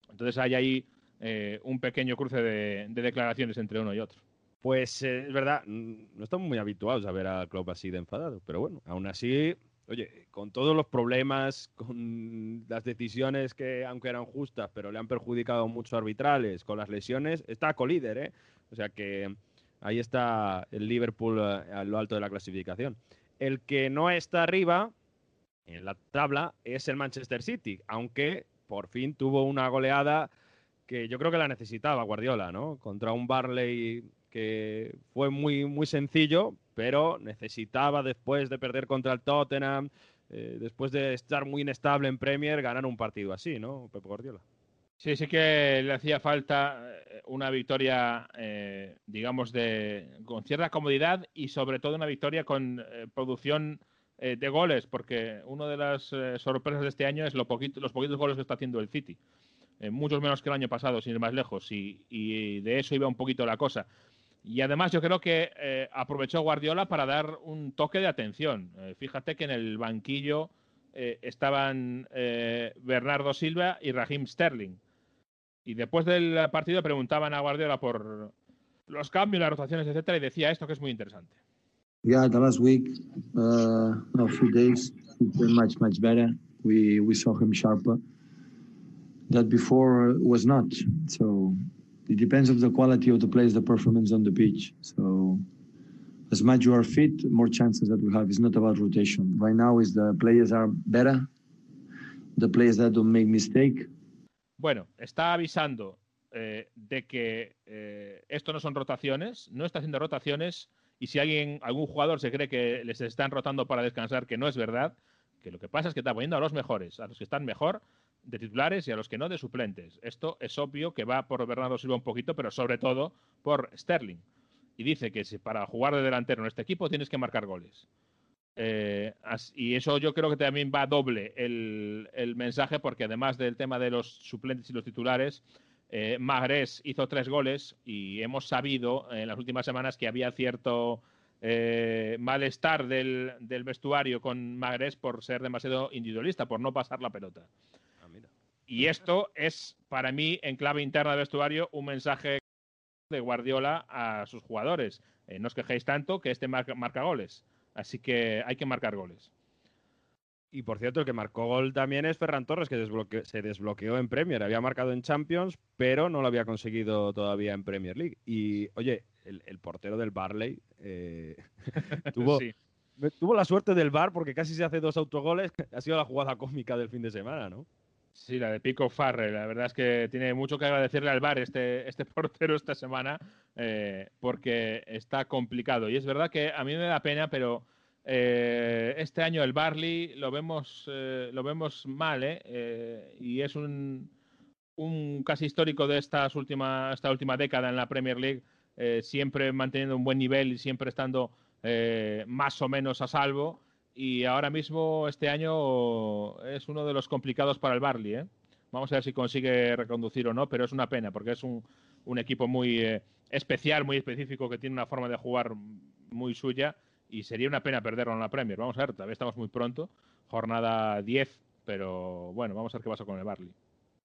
Entonces hay ahí eh, un pequeño cruce de, declaraciones entre uno y otro. Pues eh, es verdad, no estamos muy habituados a ver a Klopp así de enfadado, pero bueno, aún así, oye, con todos los problemas, con las decisiones que, aunque eran justas, pero le han perjudicado mucho arbitrales, con las lesiones, está colíder, ¿eh? O sea que ahí está el Liverpool eh, a lo alto de la clasificación. El que no está arriba, en la tabla es el Manchester City, aunque por fin tuvo una goleada que yo creo que la necesitaba Guardiola, ¿no? Contra un Barley que fue muy, muy sencillo, pero necesitaba después de perder contra el Tottenham, eh, después de estar muy inestable en Premier, ganar un partido así, ¿no? Pep Guardiola. Sí, sí que le hacía falta eh, una victoria, eh, digamos, de, con cierta comodidad y sobre todo una victoria con producción de goles, porque una de las sorpresas de este año es lo poquito, los poquitos goles que está haciendo el City. Muchos menos que el año pasado, sin ir más lejos, y, de eso iba un poquito la cosa. Y además yo creo que aprovechó Guardiola para dar un toque de atención. fíjate que en el banquillo estaban Bernardo Silva y Raheem Sterling. Y después del partido preguntaban a Guardiola por los cambios, las rotaciones, etcétera, y decía esto que es muy interesante. Yeah, the last week, uh, few days, he's been much, much better. We we saw him sharper. That before was not. So it depends of the quality of the players, the performance on the pitch. So as much you are fit, more chances that we have. It's not about rotation. Right now is the players are better, the players that don't make mistake. Bueno, está avisando eh, de que eh, esto no son rotaciones, no está haciendo rotaciones y si alguien, algún jugador se cree que les están rotando para descansar, que no es verdad, que lo que pasa es que está poniendo a los mejores, a los que están mejor de titulares y a los que no de suplentes. Esto es obvio que va por Bernardo Silva un poquito, pero sobre todo por Sterling. Y dice que para jugar de delantero en este equipo tienes que marcar goles. Eh, y eso yo creo que también va doble el, el, mensaje, porque además del tema de los suplentes y los titulares, eh, hizo tres goles y hemos sabido en las últimas semanas que había cierto eh, malestar del, del, vestuario con Magrés por ser demasiado individualista, por no pasar la pelota. Y esto es, para mí, en clave interna del vestuario, un mensaje de Guardiola a sus jugadores. Eh, no os quejéis tanto que este marca, marca goles. Así que hay que marcar goles. Y por cierto, el que marcó gol también es Ferran Torres, que se desbloqueó en Premier. Había marcado en Champions, pero no lo había conseguido todavía en Premier League. Y oye, el, el portero del Barley eh, (laughs) tuvo, Sí. tuvo la suerte del Bar porque casi se hace dos autogoles. (laughs) Ha sido la jugada cómica del fin de semana, ¿no? Sí, la de Pico Farrell. La verdad es que tiene mucho que agradecerle al VAR este, este (laughs) portero esta semana eh, porque está complicado. Y es verdad que a mí me da pena, pero eh, este año el Barley lo vemos, eh, lo vemos mal, y es un, un casi histórico de estas última, esta última década en la Premier League, siempre manteniendo un buen nivel y siempre estando más o menos a salvo. Y ahora mismo este año es uno de los complicados para el Barley. ¿eh? Vamos a ver si consigue reconducir o no, pero es una pena porque es un, un equipo muy eh, especial, muy específico, que tiene una forma de jugar muy suya y sería una pena perderlo en la Premier. Vamos a ver, todavía estamos muy pronto, jornada 10, pero bueno, vamos a ver qué pasa con el Barley.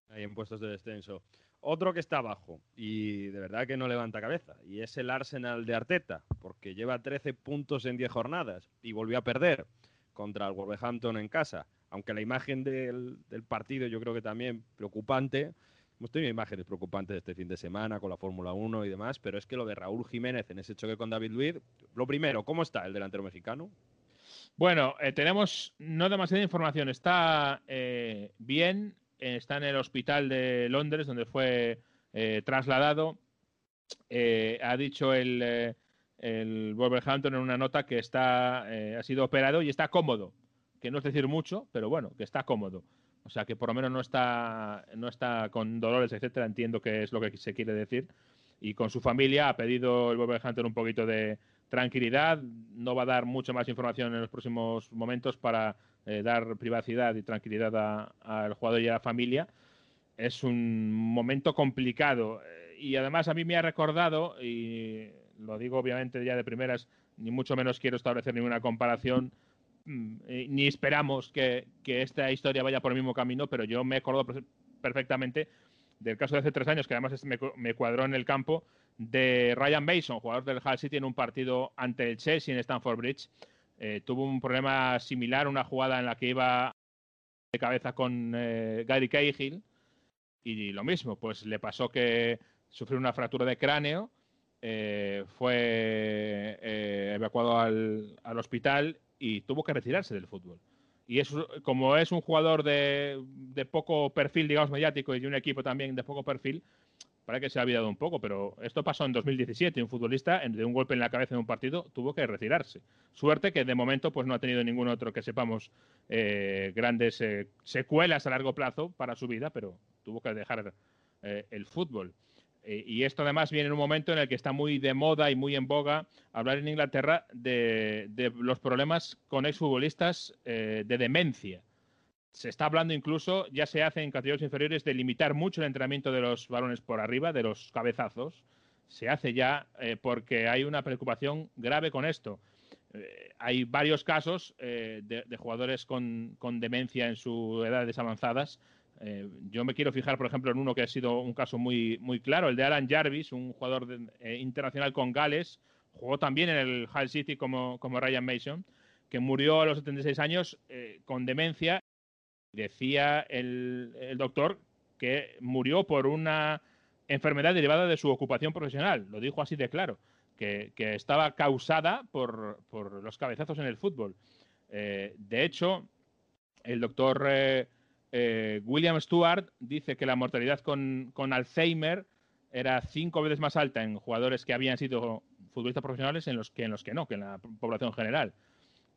Ahí en puestos de descenso. Otro que está abajo y de verdad que no levanta cabeza y es el Arsenal de Arteta, porque lleva 13 puntos en 10 jornadas y volvió a perder contra el Wolverhampton en casa. Aunque la imagen del, partido yo creo que también preocupante. Hemos tenido imágenes preocupantes este fin de semana con la Fórmula 1 y demás, pero es que lo de Raúl Jiménez en ese choque con David Luiz, lo primero, ¿cómo está el delantero mexicano? Bueno, eh, tenemos no demasiada información. Está eh, bien, eh, está en el hospital de Londres, donde fue trasladado. Ha dicho el, el Wolverhampton en una nota que está, eh, ha sido operado y está cómodo. Que no es decir mucho, pero bueno, que está cómodo. O sea, que por lo menos no está, no está con dolores, etcétera. Entiendo que es lo que se quiere decir. Y con su familia ha pedido el Wolverhampton un poquito de tranquilidad. No va a dar mucha más información en los próximos momentos para eh, dar privacidad y tranquilidad al jugador y a la familia. Es un momento complicado. Y además a mí me ha recordado, y lo digo obviamente ya de primeras, ni mucho menos quiero establecer ninguna comparación, mm, eh, ni esperamos que, que esta historia vaya por el mismo camino, pero yo me acuerdo per- perfectamente del caso de hace tres años, que además me, me cuadró en el campo, de Ryan Mason, jugador del Hull City en un partido ante el Chelsea en Stamford Bridge. Eh, tuvo un problema similar, una jugada en la que iba de cabeza con eh, Gary Cahill y lo mismo, pues le pasó que sufrió una fractura de cráneo, eh, fue eh, evacuado al, al hospital y tuvo que retirarse del fútbol. Y eso, como es un jugador de, de poco perfil, digamos, mediático y de un equipo también de poco perfil, para que se ha olvidado un poco, pero esto pasó en 2017. Un futbolista, de un golpe en la cabeza en un partido, tuvo que retirarse. Suerte que de momento pues no ha tenido ningún otro que sepamos eh, grandes eh, secuelas a largo plazo para su vida, pero tuvo que dejar eh, el fútbol. Eh, y esto además viene en un momento en el que está muy de moda y muy en boga hablar en Inglaterra de, los problemas con exfutbolistas eh, de demencia. Se está hablando incluso, ya se hace en categorías inferiores, de limitar mucho el entrenamiento de los balones por arriba, de los cabezazos. Se hace ya eh, porque hay una preocupación grave con esto. Hay varios casos de, jugadores con demencia en sus edades avanzadas. Eh, yo me quiero fijar, por ejemplo, en uno que ha sido un caso muy, muy claro, el de Alan Jarvis, un jugador eh, internacional con Gales, jugó también en el Hull City como, como Ryan Mason, que murió a los 76 años eh, con demencia. Decía el, el doctor que murió por una enfermedad derivada de su ocupación profesional. Lo dijo así de claro, que, que estaba causada por, por, los cabezazos en el fútbol. De hecho, el doctor eh, William Stewart dice que la mortalidad con, Alzheimer era cinco veces más alta en jugadores que habían sido futbolistas profesionales en los que en los que no, que en la población general.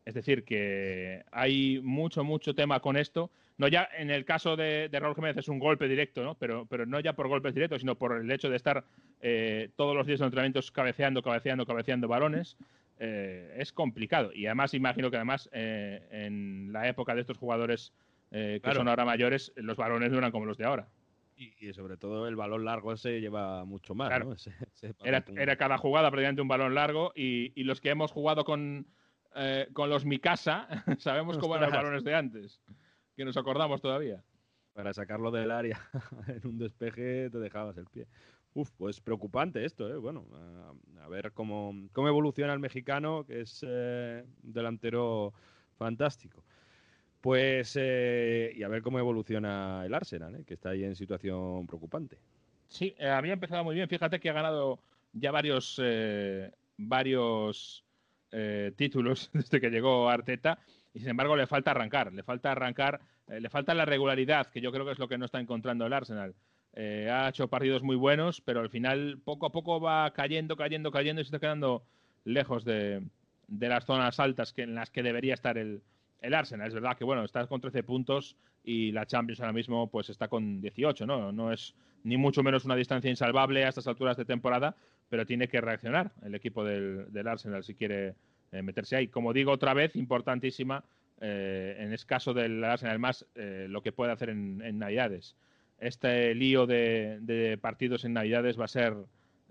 Es decir, que hay mucho, mucho tema con esto. No ya en el caso de, de Raúl Jiménez es un golpe directo, ¿no? Pero, pero no ya por golpes directos, sino por el hecho de estar eh, todos los días en entrenamientos cabeceando, cabeceando, cabeceando balones. Eh, es complicado. Y además imagino que además en la época de estos jugadores eh, que Claro. son ahora mayores, los balones no eran como los de ahora. Y, y sobre todo el balón largo se lleva mucho más, Claro. ¿no? Ese- ese Era, era cada jugada prácticamente un balón largo y, y los que hemos jugado con, eh, con los Mikasa (laughs) sabemos cómo eran los balones de antes, que nos acordamos todavía. Para sacarlo del área (laughs) en un despeje te dejabas el pie. Uf, pues preocupante esto, ¿eh? Bueno, a, a ver cómo, cómo evoluciona el mexicano, que es eh, un delantero fantástico. Pues, eh, y a ver cómo evoluciona el Arsenal, ¿eh? que está ahí en situación preocupante. Sí, eh, había empezado muy bien. Fíjate que ha ganado ya varios, eh, varios títulos (laughs) desde que llegó Arteta y sin embargo le falta arrancar, le falta arrancar, le falta la regularidad, que yo creo que es lo que no está encontrando el Arsenal. Ha hecho partidos muy buenos, pero al final poco a poco va cayendo, cayendo, cayendo y se está quedando lejos de, de las zonas altas que, en las que debería estar el, el Arsenal. Es verdad que bueno, está con 13 puntos y la Champions ahora mismo pues está con 18, ¿no? No es ni mucho menos una distancia insalvable a estas alturas de temporada, pero tiene que reaccionar el equipo del, del Arsenal si quiere eh, meterse ahí. Como digo otra vez, importantísima eh, en ese caso del Arsenal más eh, lo que puede hacer en, en Navidades. Este lío de, de partidos en Navidades va a ser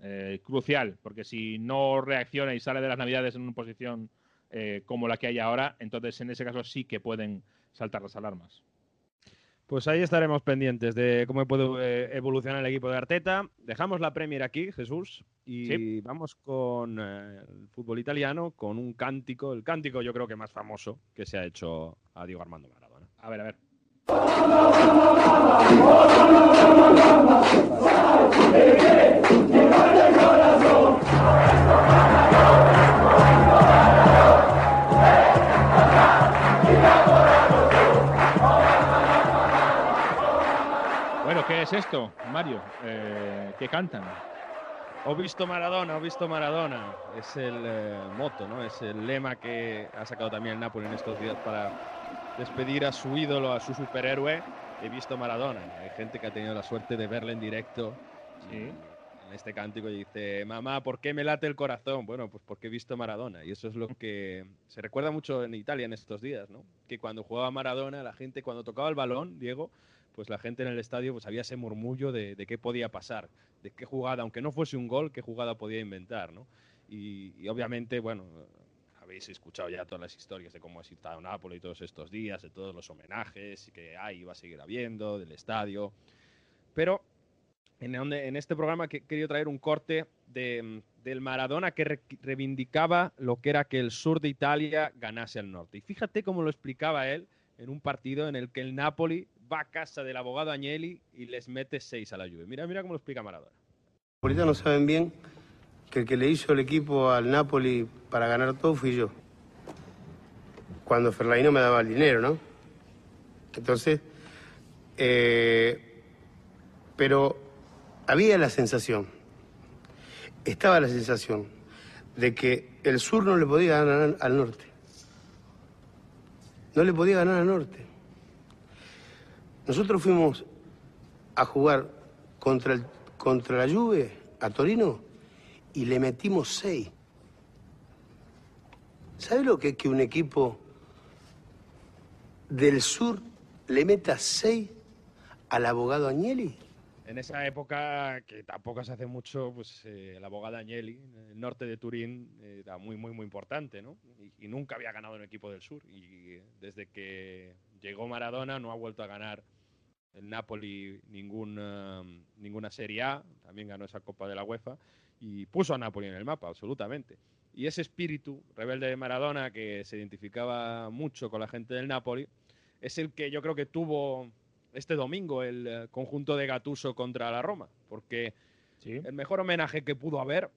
eh, crucial, porque si no reacciona y sale de las Navidades en una posición eh, como la que hay ahora, entonces en ese caso sí que pueden saltar las alarmas. Pues ahí estaremos pendientes de cómo puede eh, evolucionar el equipo de Arteta. Dejamos la Premier aquí, Jesús, y Sí. vamos con eh, el fútbol italiano, con un cántico, el cántico yo creo que más famoso que se ha hecho a Diego Armando Maradona. A ver, a ver. Bueno, ¿qué es esto, Mario? Eh, ¿Qué cantan? Ho visto Maradona, ho visto Maradona. Es el eh, moto, ¿no? Es el lema que ha sacado también el Napoli en estos días para despedir a su ídolo, a su superhéroe. He visto Maradona. Hay gente que ha tenido la suerte de verle en directo. Sí. En este cántico y dice, mamá, ¿por qué me late el corazón? Bueno, pues porque he visto Maradona. Y eso es lo que se recuerda mucho en Italia en estos días, ¿no? Que cuando jugaba Maradona, la gente, cuando tocaba el balón, Diego, pues la gente en el estadio pues había ese murmullo de, de qué podía pasar, de qué jugada, aunque no fuese un gol, qué jugada podía inventar, ¿no? Y, obviamente, bueno, habéis escuchado ya todas las historias de cómo ha estado Nápoles todos estos días, de todos los homenajes que hay va a seguir habiendo, del estadio. Pero en, este programa que he querido traer un corte de, del Maradona que re- reivindicaba lo que era que el sur de Italia ganase al norte. Y fíjate cómo lo explicaba él en un partido en el que el Napoli va a casa del abogado Agnelli y les mete seis a la Juve. Mira, mira cómo lo explica Maradona. Los napolitanos saben bien que el que le hizo el equipo al Napoli para ganar todo fui yo. Cuando Ferlaino me daba el dinero, ¿no? Entonces, eh, pero había la sensación, estaba la sensación de que el sur no le podía ganar al norte. No le podía ganar al norte. Nosotros fuimos a jugar contra, el, contra la Juve, a Torino, y le metimos seis. ¿Sabe lo que es que un equipo del sur le meta seis al abogado Agnelli? En esa época, que tampoco se hace mucho, pues eh, el abogado Agnelli, el norte de Turín, era muy, muy, muy importante, ¿no? Y, y nunca había ganado un equipo del sur. Y eh, desde que llegó Maradona no ha vuelto a ganar el Napoli ningún, um, ninguna Serie A, también ganó esa Copa de la UEFA y puso a Napoli en el mapa, absolutamente. Y ese espíritu rebelde de Maradona, que se identificaba mucho con la gente del Napoli, es el que yo creo que tuvo este domingo el eh, conjunto de Gatuso contra la Roma, porque El mejor homenaje que pudo haber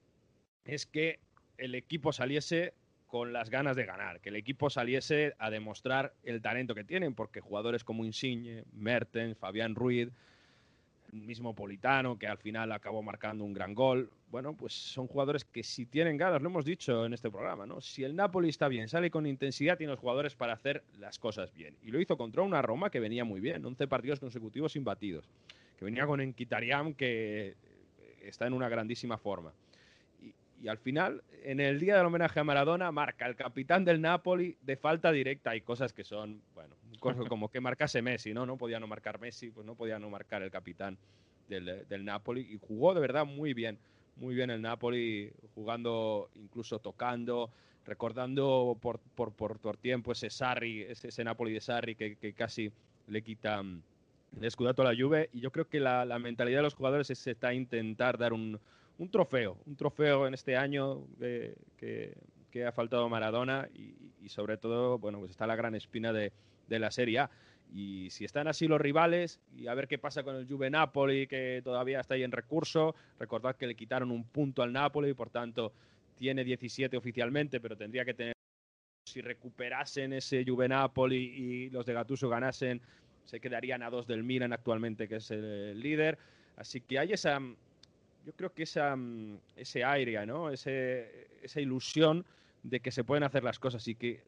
es que el equipo saliese con las ganas de ganar, que el equipo saliese a demostrar el talento que tienen, porque jugadores como Insigne, Mertens, Fabián Ruiz, mismo Politano, que al final acabó marcando un gran gol. Bueno, pues son jugadores que si tienen ganas, lo hemos dicho en este programa, ¿no? Si el Napoli está bien, sale con intensidad, tiene los jugadores para hacer las cosas bien. Y lo hizo contra una Roma que venía muy bien, 11 partidos consecutivos imbatidos, que venía con Enquitariam que está en una grandísima forma. Y, al final, en el día del homenaje a Maradona, marca el capitán del Napoli de falta directa. Hay cosas que son, bueno, (laughs) como que marcase Messi, ¿no? No podía no marcar Messi, pues no podía no marcar el capitán del, del Napoli. Y jugó de verdad muy bien, muy bien el Napoli, jugando, incluso tocando, recordando por, por, por, tiempo ese Sarri, ese, ese, Napoli de Sarri que, que casi le quita mm, el escudato a la Juve. Y yo creo que la, la mentalidad de los jugadores es está intentar dar un, un trofeo, un trofeo en este año que, que, ha faltado Maradona y, y, sobre todo, bueno, pues está la gran espina de, de la Serie A. Y si están así los rivales, y a ver qué pasa con el Juve Napoli, que todavía está ahí en recurso. Recordad que le quitaron un punto al Napoli, por tanto, tiene 17 oficialmente, pero tendría que tener. Si recuperasen ese Juve Napoli y los de Gattuso ganasen, se quedarían a dos del Milan actualmente, que es el líder. Así que hay esa. Yo creo que esa, ese aire, ¿no? Ese, esa ilusión de que se pueden hacer las cosas y que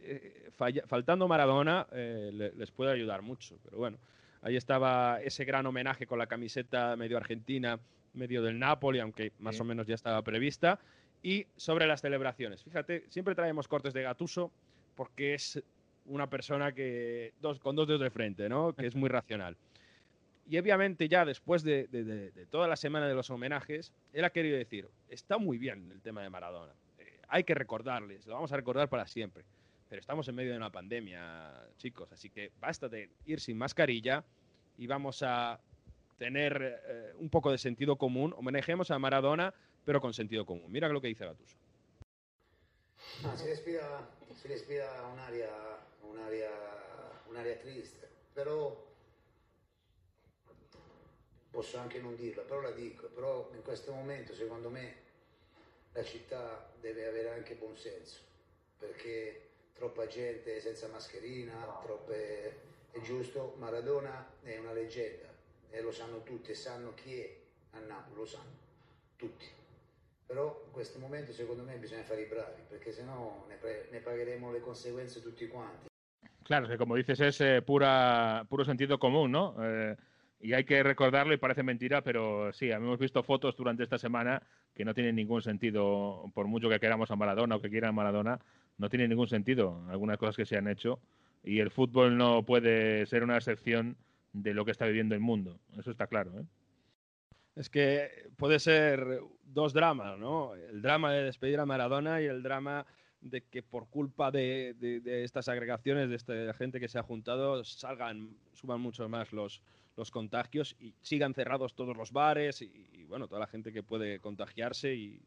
eh, faltando Maradona eh, les puede ayudar mucho. Pero bueno, ahí estaba ese gran homenaje con la camiseta medio argentina, medio del Napoli, aunque más o menos ya estaba prevista. Y sobre las celebraciones. Fíjate, siempre traemos cortes de Gatuso porque es una persona que dos, con dos dedos de frente, ¿no? que es muy (laughs) racional. Y obviamente ya después de, toda la semana de los homenajes, él ha querido decir, está muy bien el tema de Maradona, eh, hay que recordarles, lo vamos a recordar para siempre. Pero estamos en medio de una pandemia, chicos, así que basta de ir sin mascarilla y vamos a tener eh, un poco de sentido común. Homenajemos a Maradona, pero con sentido común. Mira lo que dice Gattuso. Ah, si respira, si respira un'aria, un'aria, un'aria triste, però posso anche non dirla, però la dico, però in questo momento secondo me la città deve avere anche buon senso, perché troppa gente senza mascherina, troppe... è giusto, Maradona è una leggenda e lo sanno tutti e sanno chi è a Napoli, lo sanno, tutti. Però in questo momento secondo me bisogna fare i bravi, perché sennò ne, ne pagheremo le conseguenze tutti quanti. Claro, que como dices es eh, pura, puro sentido común, ¿no? Eh, y hay que recordarlo y parece mentira, pero sí, hemos visto fotos durante esta semana que no tienen ningún sentido, por mucho que queramos a Maradona o que quieran Maradona, no tiene ningún sentido algunas cosas que se han hecho y el fútbol no puede ser una excepción de lo que está viviendo el mundo. Eso está claro. ¿eh? Es que puede ser dos dramas, ¿no? El drama de despedir a Maradona y el drama de que por culpa de, estas agregaciones, de esta gente que se ha juntado, salgan, suban mucho más los, los contagios y sigan cerrados todos los bares y, bueno, toda la gente que puede contagiarse y,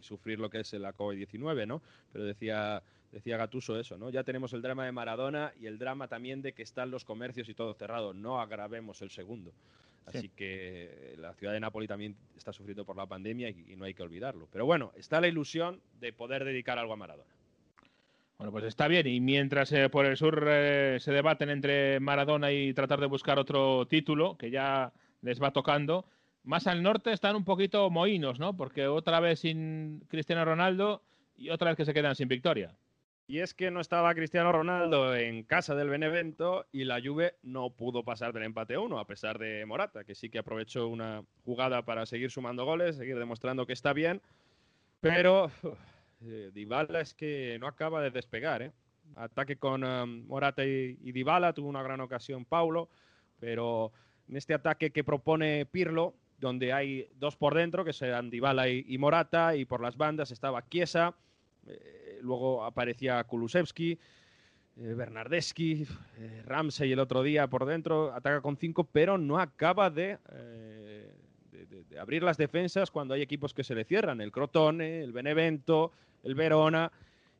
sufrir lo que es la COVID-19, ¿no? Pero decía, decía Gatuso eso, ¿no? Ya tenemos el drama de Maradona y el drama también de que están los comercios y todo cerrado. No agravemos el segundo. Así que la ciudad de Nápoles también está sufriendo por la pandemia y, no hay que olvidarlo. Pero bueno, está la ilusión de poder dedicar algo a Maradona. Bueno, pues está bien. Y mientras eh, por el sur eh, se debaten entre Maradona y tratar de buscar otro título, que ya les va tocando, más al norte están un poquito mohinos, ¿no? Porque otra vez sin Cristiano Ronaldo y otra vez que se quedan sin victoria. Y es que no estaba Cristiano Ronaldo en casa del Benevento y la Juve no pudo pasar del empate 1 a pesar de Morata, que sí que aprovechó una jugada para seguir sumando goles, seguir demostrando que está bien, pero eh, Dybala es que no acaba de despegar, ¿eh? Ataque con um, Morata y, y Dybala, tuvo una gran ocasión Paulo, pero en este ataque que propone Pirlo, donde hay dos por dentro, que serán Dybala y, Morata, y por las bandas estaba Chiesa, eh, luego aparecía Kulusevski, eh, Bernardeschi, eh, Ramsey el otro día por dentro, ataca con cinco, pero no acaba de, de, abrir las defensas cuando hay equipos que se le cierran, el Crotone, el Benevento, el Verona,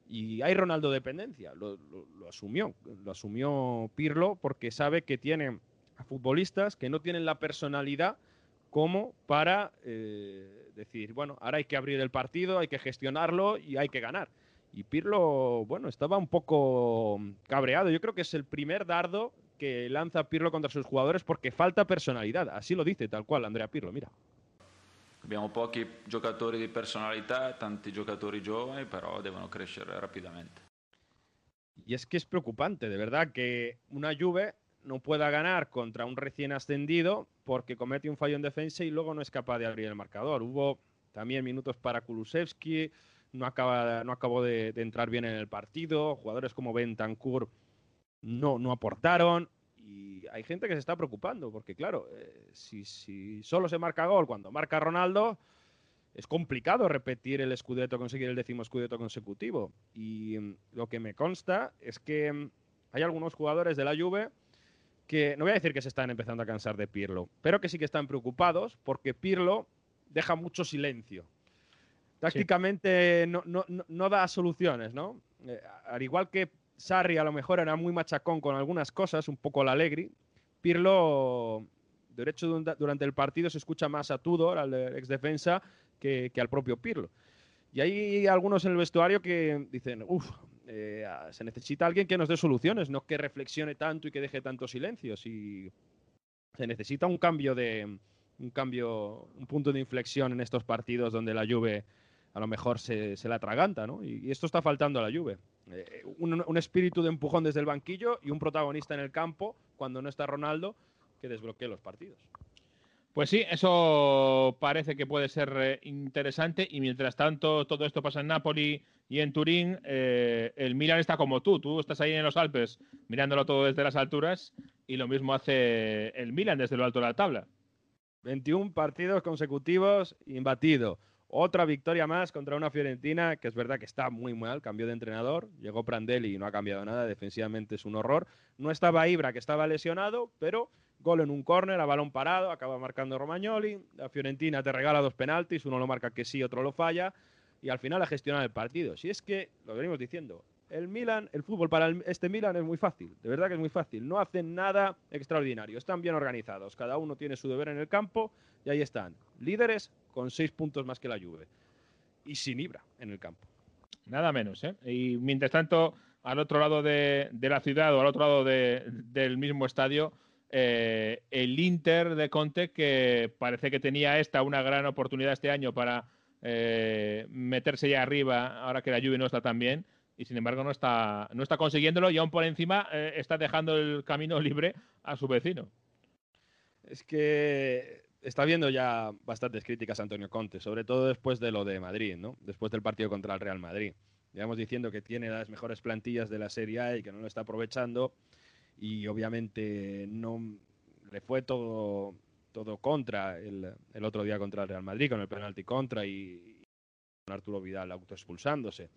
y hay Ronaldo dependencia, lo, lo asumió, lo asumió Pirlo porque sabe que tiene a futbolistas que no tienen la personalidad como para eh, decir, bueno, ahora hay que abrir el partido, hay que gestionarlo y hay que ganar. Y Pirlo, bueno, estaba un poco cabreado. Yo creo que es el primer dardo que lanza Pirlo contra sus jugadores porque falta personalidad. Así lo dice tal cual Andrea Pirlo, mira. Abbiamo pochi giocatori di personalità, tanti giocatori giovani, però devono crescere rapidamente. Y es que es preocupante, de verdad, que una Juve no pueda ganar contra un recién ascendido porque comete un fallo en defensa y luego no es capaz de abrir el marcador. Hubo también minutos para Kulusevski, no, acaba, no acabó de, de entrar bien en el partido, jugadores como Bentancur no, no aportaron y hay gente que se está preocupando porque claro, eh, si, si solo se marca gol cuando marca Ronaldo, es complicado repetir el escudeto, conseguir el décimo escudeto consecutivo. Y mm, lo que me consta es que mm, hay algunos jugadores de la Juve que no voy a decir que se están empezando a cansar de Pirlo, pero que sí que están preocupados porque Pirlo deja mucho silencio. Tácticamente no, no, no, no da soluciones, ¿no? Eh, al igual que Sarri a lo mejor era muy machacón con algunas cosas, un poco la Allegri, Pirlo, de hecho, durante el partido se escucha más a Tudor, al ex defensa, que, al propio Pirlo. Y hay algunos en el vestuario que dicen, uff, eh, se necesita alguien que nos dé soluciones, no que reflexione tanto y que deje tantos silencios. Y se necesita un cambio de un cambio, un punto de inflexión en estos partidos donde la Juve a lo mejor se, se la atraganta, ¿no? Y, y, esto está faltando a la Juve. Eh, un, un, espíritu de empujón desde el banquillo y un protagonista en el campo cuando no está Ronaldo que desbloquee los partidos. Pues sí, eso parece que puede ser eh, interesante y mientras tanto todo esto pasa en Nápoli y en Turín, eh, el Milan está como tú, tú estás ahí en los Alpes mirándolo todo desde las alturas y lo mismo hace el Milan desde lo alto de la tabla. 21 partidos consecutivos imbatido. Otra victoria más contra una Fiorentina que es verdad que está muy mal, cambió de entrenador, llegó Prandelli y no ha cambiado nada, defensivamente es un horror. No estaba Ibra, que estaba lesionado, pero gol en un córner, a balón parado, acaba marcando Romagnoli, la Fiorentina te regala dos penaltis, uno lo marca que sí, otro lo falla, y al final a gestionar el partido. Si es que, lo venimos diciendo, el Milan, el fútbol para este Milan es muy fácil, de verdad que es muy fácil, no hacen nada extraordinario, están bien organizados, cada uno tiene su deber en el campo y ahí están, líderes con seis puntos más que la Juve y sin Ibra en el campo. Nada menos, ¿eh? Y mientras tanto, al otro lado de, de la ciudad o al otro lado de, del mismo estadio, eh, el Inter de Conte, que parece que tenía esta una gran oportunidad este año para eh, meterse ya arriba, ahora que la Juve no está tan bien, y sin embargo no está, no está consiguiéndolo y aún por encima eh, está dejando el camino libre a su vecino. Es que está viendo ya bastantes críticas a Antonio Conte, sobre todo después de lo de Madrid, ¿no? Después del partido contra el Real Madrid. Llevamos diciendo que tiene las mejores plantillas de la Serie A y que no lo está aprovechando y obviamente no le fue todo, todo contra el, el otro día contra el Real Madrid, con el penalti contra y, y Arturo Vidal autoexpulsándose.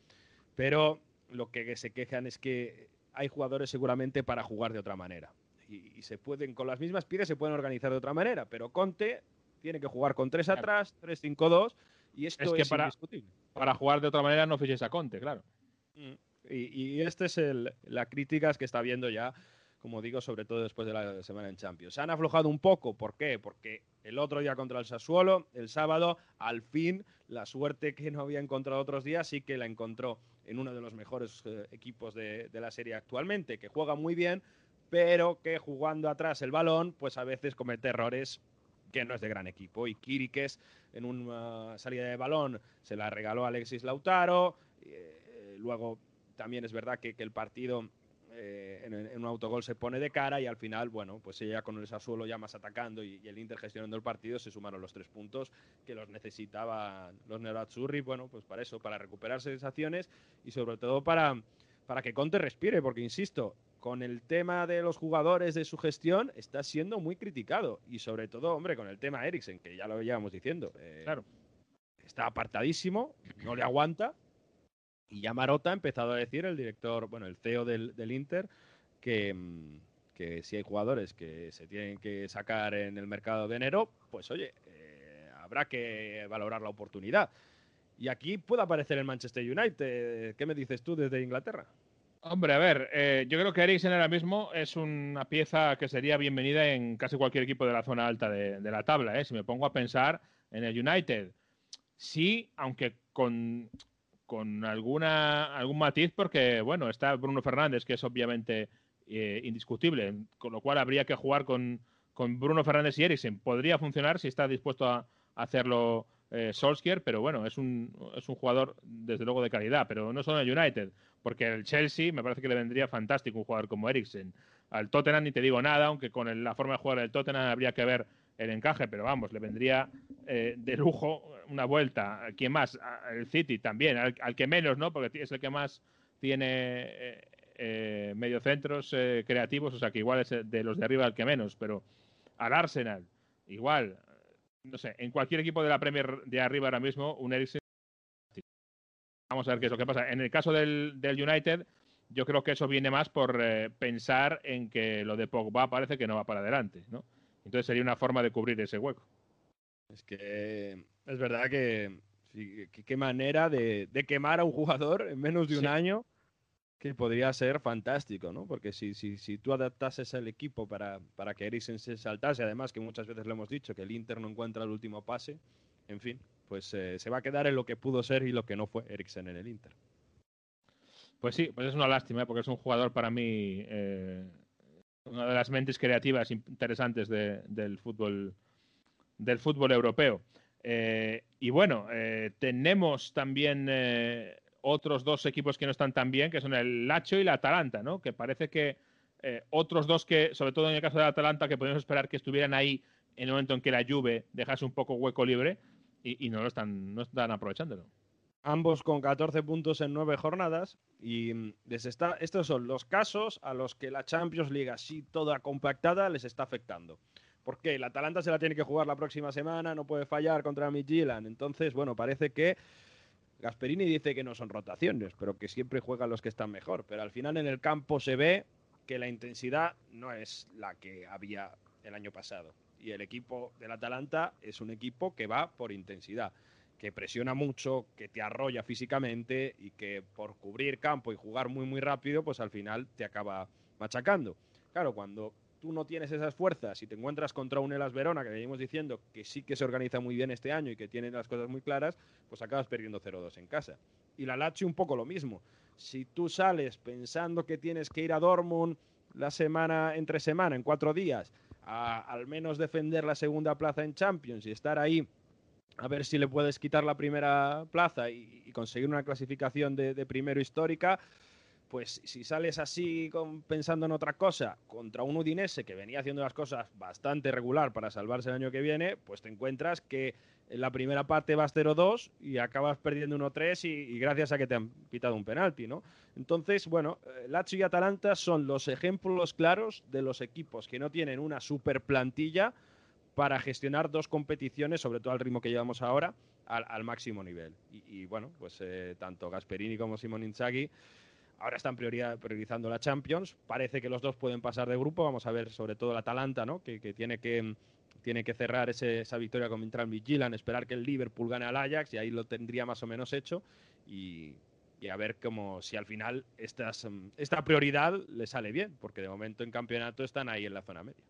Pero lo que se quejan es que hay jugadores seguramente para jugar de otra manera. Y, y, se pueden, con las mismas piezas se pueden organizar de otra manera, pero Conte tiene que jugar con tres atrás, 3-5-2, y esto es que es para, indiscutible. para jugar de otra manera no fiches a Conte, claro. Mm. Y, y esta es el, la crítica que está viendo ya como digo, sobre todo después de la semana en Champions. Se han aflojado un poco, ¿por qué? Porque el otro día contra el Sassuolo, el sábado, al fin, la suerte que no había encontrado otros días, sí que la encontró en uno de los mejores eh, equipos de, de, la serie actualmente, que juega muy bien, pero que jugando atrás el balón, pues a veces comete errores que no es de gran equipo. Y Kirikes, en una salida de balón, se la regaló Alexis Lautaro. Eh, luego también es verdad que, el partido eh, en, un autogol se pone de cara y al final, bueno, pues ella con el Sassuolo ya más atacando y, y, el Inter gestionando el partido se sumaron los tres puntos que los necesitaban los Nerazzurri, bueno, pues para eso, para recuperar sensaciones y sobre todo para, para que Conte respire, porque insisto, con el tema de los jugadores, de su gestión, está siendo muy criticado y sobre todo, hombre, con el tema Eriksen, que ya lo llevamos diciendo. Eh, claro. Está apartadísimo, no le aguanta, y ya Marota ha empezado a decir, el director, bueno, el CEO del, del Inter, que, mm, que, si hay jugadores que se tienen que sacar en el mercado de enero, pues oye, eh, habrá que valorar la oportunidad. Y aquí puede aparecer el Manchester United. ¿Qué me dices tú desde Inglaterra? Hombre, a ver, eh, yo creo que Eriksen ahora mismo es una pieza que sería bienvenida en casi cualquier equipo de la zona alta de, de la tabla. ¿eh? Si me pongo a pensar en el United, sí, aunque con, con alguna, algún matiz, porque bueno, está Bruno Fernández, que es obviamente eh, indiscutible, con lo cual habría que jugar con, con Bruno Fernández y Eriksen. Podría funcionar si está dispuesto a, hacerlo eh, Solskjaer, pero bueno, es un, es un jugador desde luego de calidad, pero no solo en el United, porque el Chelsea me parece que le vendría fantástico un jugador como Eriksen. Al Tottenham ni te digo nada, aunque con el- la forma de jugar del Tottenham habría que ver el encaje, pero vamos, le vendría eh, de lujo una vuelta. ¿Quién más? A- El City también, al, al que menos, ¿no? Porque es el que más tiene eh, eh, mediocentros eh, creativos, o sea que igual es de los de arriba el que menos, pero al Arsenal, igual, no sé, en cualquier equipo de la Premier de arriba ahora mismo, un Eriksen. Vamos a ver qué es lo que pasa. En el caso del, del United, yo creo que eso viene más por eh, pensar en que lo de Pogba parece que no va para adelante, ¿no? Entonces sería una forma de cubrir ese hueco. Es que es verdad que qué manera de, de quemar a un jugador en menos de un Sí. año que podría ser fantástico, ¿no? Porque si, si, si tú adaptases el equipo para, para que Eriksen se saltase, además que muchas veces lo hemos dicho, que el Inter no encuentra el último pase, en fin, pues eh, se va a quedar en lo que pudo ser y lo que no fue Eriksen en el Inter. Pues sí, pues es una lástima, ¿eh? porque es un jugador para mí, eh, una de las mentes creativas interesantes de- del fútbol del fútbol europeo. Eh, y bueno, tenemos también otros dos equipos que no están tan bien, que son el Lacho y la Atalanta, ¿no? Que parece que otros dos que, sobre todo en el caso de la Atalanta, que podemos esperar que estuvieran ahí en el momento en que la Juve dejase un poco hueco libre y, y no lo están, no están aprovechándolo. Ambos con 14 puntos en 9 jornadas. Y mm, les está, estos son los casos a los que la Champions League, así toda compactada, les está afectando. Porque el Atalanta se la tiene que jugar la próxima semana, no puede fallar contra Midtjylland. Entonces, bueno, parece que Gasperini dice que no son rotaciones, pero que siempre juegan los que están mejor. Pero al final en el campo se ve que la intensidad no es la que había el año pasado. Y el equipo del Atalanta es un equipo que va por intensidad que presiona mucho, que te arrolla físicamente y que por cubrir campo y jugar muy muy rápido, pues al final te acaba machacando. Claro, cuando tú no tienes esas fuerzas y te encuentras contra un Elas Verona, que venimos diciendo que sí que se organiza muy bien este año y que tiene las cosas muy claras, pues acabas perdiendo 0-2 en casa. Y la Lazio un poco lo mismo. Si tú sales pensando que tienes que ir a Dortmund la semana entre semana, en cuatro días, a al menos defender la segunda plaza en Champions y estar ahí a ver si le puedes quitar la primera plaza y, conseguir una clasificación de, de primero histórica, pues si sales así pensando en otra cosa contra un Udinese que venía haciendo las cosas bastante regular para salvarse el año que viene, pues te encuentras que en la primera parte vas 0-2 y acabas perdiendo 1-3 y, y gracias a que te han pitado un penalti, ¿no? Entonces, bueno, eh, Lazio y Atalanta son los ejemplos claros de los equipos que no tienen una super plantilla para gestionar dos competiciones, sobre todo al ritmo que llevamos ahora, al, al máximo nivel. Y, y, bueno, pues eh, tanto Gasperini como Simon Inzaghi ahora están priorizando la Champions. Parece que los dos pueden pasar de grupo. Vamos a ver sobre todo el Atalanta, ¿no? que, que tiene que tiene que cerrar esa victoria contra el Midtjylland, esperar que el Liverpool gane al Ajax y ahí lo tendría más o menos hecho. Y, a ver cómo si al final mm, esta prioridad le sale bien, porque de momento en campeonato están ahí en la zona media.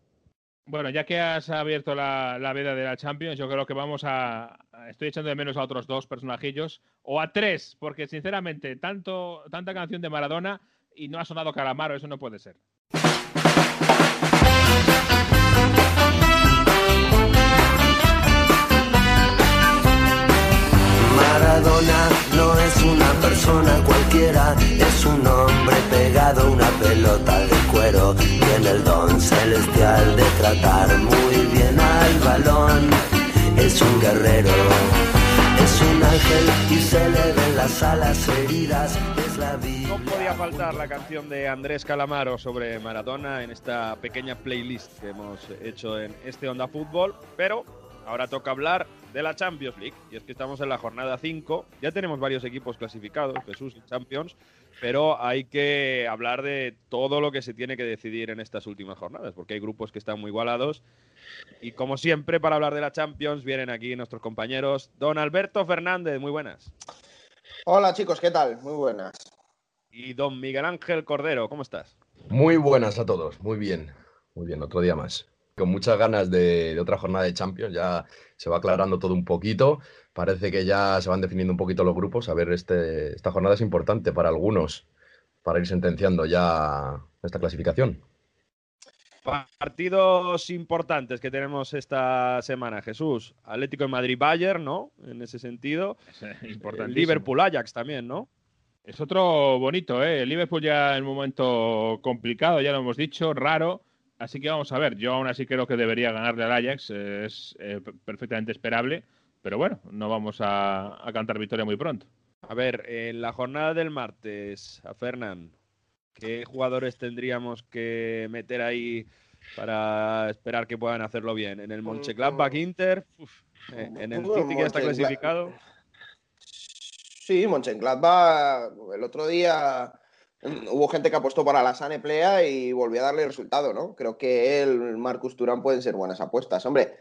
Bueno, ya que has abierto la, la veda de la Champions, yo creo que vamos a. a- Estoy echando de menos a otros dos personajillos, o a tres, porque sinceramente, tanto, tanta canción de Maradona y no ha sonado Calamaro, eso no puede ser. Maradona no es una persona cualquiera, es un hombre pegado a una pelota de cuero. Tiene el don celestial de tratar muy bien al balón. Es un guerrero, es un ángel y se le ven las alas heridas. Es la vida. No podía faltar la canción de Andrés Calamaro sobre Maradona en esta pequeña playlist que hemos hecho en este Onda Fútbol, pero ahora toca hablar de la Champions League, y es que estamos en la jornada 5, ya tenemos varios equipos clasificados, Jesús y Champions, pero hay que hablar de todo lo que se tiene que decidir en estas últimas jornadas, porque hay grupos que están muy igualados, y como siempre para hablar de la Champions vienen aquí nuestros compañeros, don Alberto Fernández, muy buenas. Hola chicos, ¿qué tal? Muy buenas. Y don Miguel Ángel Cordero, ¿cómo estás? Muy buenas a todos, muy bien, muy bien, otro día más. Con muchas ganas de, de otra jornada de Champions, ya se va aclarando todo un poquito, parece que ya se van definiendo un poquito los grupos, a ver, este, esta jornada es importante para algunos, para ir sentenciando ya esta clasificación. Partidos importantes que tenemos esta semana, Jesús. Atlético de Madrid-Bayern, ¿no? En ese sentido. importantísimo. Liverpool-Ajax también, ¿no? Es otro bonito, ¿eh? El Liverpool ya en un momento complicado, ya lo hemos dicho, raro. Así que vamos a ver. Yo aún así creo que debería ganarle al Ajax. Es eh, perfectamente esperable. Pero bueno, no vamos a, a cantar victoria muy pronto. A ver, en la jornada del martes, a Fernán, ¿qué jugadores tendríamos que meter ahí para esperar que puedan hacerlo bien? En el Mönchengladbach Inter, uf, eh, en el City que ya está clasificado. Sí, Mönchengladbach el otro día hubo gente que apostó para la Sane Plea y volvió a darle resultado, ¿no? Creo que él, Marcus Turán pueden ser buenas apuestas. Hombre,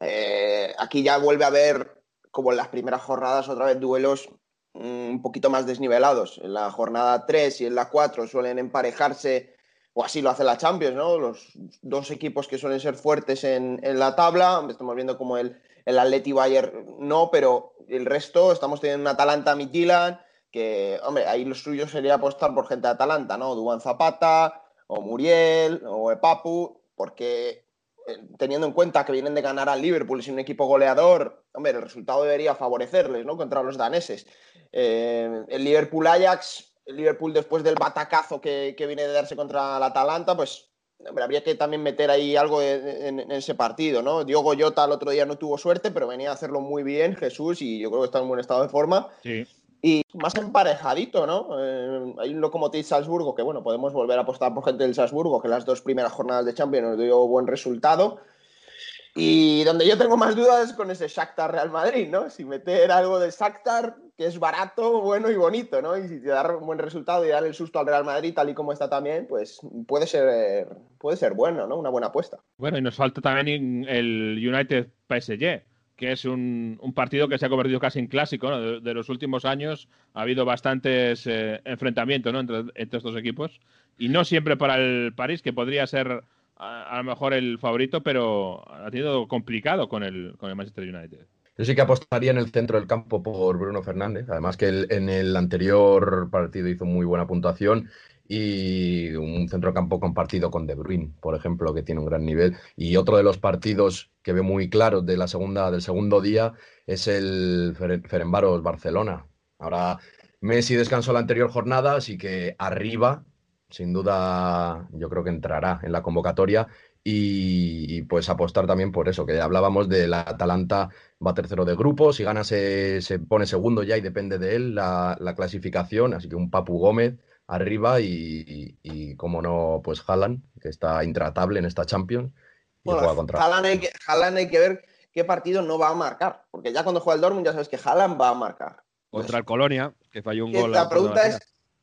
eh, aquí ya vuelve a haber, como en las primeras jornadas, otra vez duelos mm, un poquito más desnivelados. En la jornada 3 y en la 4 suelen emparejarse, o así lo hace la Champions, ¿no? Los dos equipos que suelen ser fuertes en, en la tabla. Estamos viendo como el, el Atleti Bayern no, pero el resto estamos teniendo un Atalanta Midtjylland que, hombre, ahí lo suyo sería apostar por gente de Atalanta, ¿no? Duan Zapata, o Muriel, o Epapu, porque eh, teniendo en cuenta que vienen de ganar al Liverpool es un equipo goleador, hombre, el resultado debería favorecerles, ¿no? Contra los daneses. Eh, el Liverpool Ajax, el Liverpool después del batacazo que, que viene de darse contra el Atalanta, pues hombre, habría que también meter ahí algo en ese partido, ¿no? Diogo Jota el otro día no tuvo suerte, pero venía a hacerlo muy bien Jesús y yo creo que está en buen estado de forma. Sí. Y más emparejadito, ¿no? Eh, hay un Lokomotiv Salzburgo que, bueno, podemos volver a apostar por gente del Salzburgo, que las dos primeras jornadas de Champions nos dio buen resultado. Y donde yo tengo más dudas es con ese Shakhtar Real Madrid, ¿no? Si meter algo de Shakhtar, que es barato, bueno y bonito, ¿no? Y si te da un buen resultado y dar el susto al Real Madrid, tal y como está también, pues puede ser, puede ser bueno, ¿no? Una buena apuesta. Bueno, y nos falta también el United PSG, que es un, un partido que se ha convertido casi en clásico, ¿no? De, de los últimos años ha habido bastantes eh, enfrentamientos ¿no? entre, entre estos equipos. Y no siempre para el París, que podría ser a, a lo mejor el favorito, pero ha tenido complicado con el, con el Manchester United. Yo sí que apostaría en el centro del campo por Bruno Fernández, además que él en el anterior partido hizo muy buena puntuación y un centrocampo compartido con De Bruyne, por ejemplo, que tiene un gran nivel. Y otro de los partidos que veo muy claros de la segunda, del segundo día es el Fer- Ferencváros Barcelona. Ahora Messi descansó la anterior jornada, así que arriba, sin duda, yo creo que entrará en la convocatoria. Y, pues apostar también por eso, que hablábamos del Atalanta va tercero de grupo, si gana se, se pone segundo ya y depende de él la, la clasificación, así que un Papu Gómez arriba y, y, y como no, pues Haaland, que está intratable en esta Champions y Bueno, juega contra... Haaland hay, que, Haaland hay que ver qué partido no va a marcar, porque ya cuando juega el Dortmund ya sabes que Haaland va a marcar. Contra el Colonia, que falló un Que gol. la pregunta es,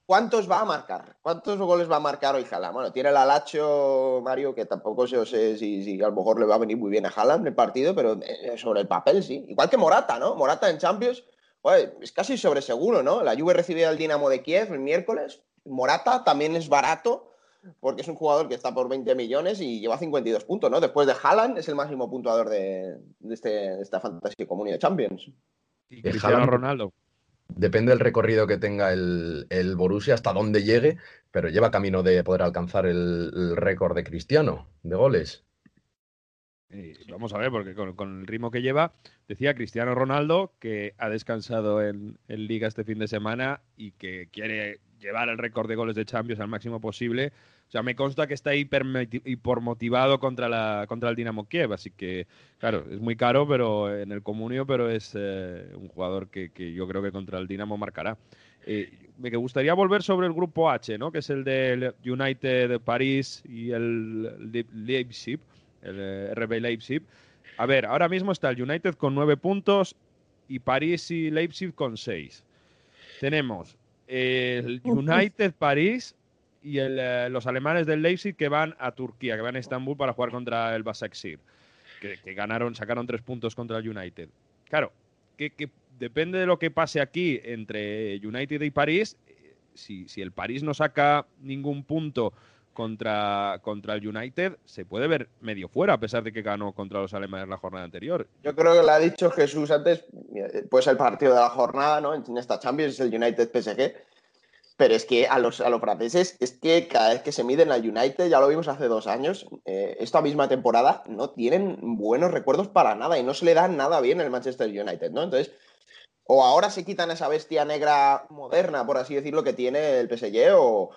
¿cuántos va a marcar? ¿Cuántos goles va a marcar hoy Haaland? Bueno, tiene el Alacho, Mario, que tampoco sé, sé si, si a lo mejor le va a venir muy bien a Haaland el partido, pero eh, sobre el papel sí. Igual que Morata, ¿no? Morata en Champions, joder, es casi sobre seguro, ¿no? La Juve recibe al Dinamo de Kiev el miércoles. Morata también es barato, porque es un jugador que está por 20 millones y lleva 52 puntos, ¿no? Después de Haaland es el máximo puntuador de, de este, de esta Fantasy Community Champions. Y Cristiano Haaland- Ronaldo. Depende del recorrido que tenga el, el Borussia, hasta dónde llegue, pero lleva camino de poder alcanzar el, el récord de Cristiano de goles. Vamos a ver, porque con, con el ritmo que lleva, decía Cristiano Ronaldo que ha descansado en, en Liga este fin de semana y que quiere llevar el récord de goles de Champions al máximo posible. O sea, me consta que está hiper, hipermotivado contra, la, contra el Dinamo Kiev, así que, claro, es muy caro pero en el comunio, pero es eh, un jugador que, que yo creo que contra el Dinamo marcará. Eh, me gustaría volver sobre el grupo H, ¿no? que es el del United París y el Le- Leipzig, el eh, RB Leipzig. A ver, ahora mismo está el United con nueve puntos y París y Leipzig con seis. Tenemos el (laughs) United París y el, eh, los alemanes del Leipzig que van a Turquía, que van a Estambul para jugar contra el Basaksehir, que, que ganaron, sacaron tres puntos contra el United. Claro, que, que depende de lo que pase aquí entre United y París, eh, si, si el París no saca ningún punto contra, contra el United, se puede ver medio fuera, a pesar de que ganó contra los alemanes la jornada anterior. Yo creo que lo ha dicho Jesús antes, ser el partido de la jornada, ¿no? En esta Champions es el United PSG. Pero es que a los, a los franceses, es que cada vez que se miden al United, ya lo vimos hace dos años, eh, esta misma temporada no tienen buenos recuerdos para nada y no se le da nada bien el Manchester United, ¿no? Entonces, o ahora se quitan esa bestia negra moderna, por así decirlo, que tiene el PSG, o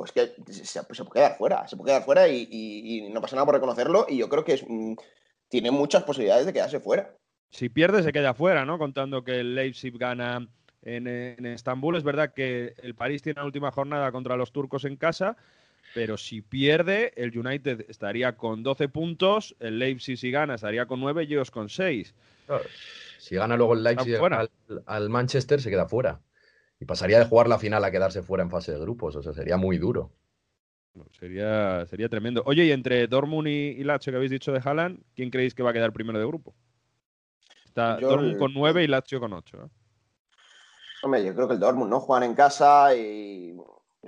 pues que se, se puede quedar fuera, se puede quedar fuera y, y- y no pasa nada por reconocerlo y yo creo que es, mm, tiene muchas posibilidades de quedarse fuera. Si pierde, se queda fuera, ¿no? Contando que el Leipzig gana en, en Estambul. Es verdad que el París tiene la última jornada contra los turcos en casa, pero si pierde, el United estaría con 12 puntos, el Leipzig si gana estaría con 9 y ellos con 6. Claro, Si gana luego el Leipzig al Manchester, se queda fuera. Y pasaría de jugar la final a quedarse fuera en fase de grupos. O sea, sería muy duro. Sería, sería tremendo. Oye, y entre Dortmund y, y Lazio que habéis dicho de Haaland, ¿quién creéis que va a quedar primero de grupo? Está Yo Dortmund con 9 y Lazio con 8. ¿eh? Hombre, yo creo que el Dortmund no juegan en casa y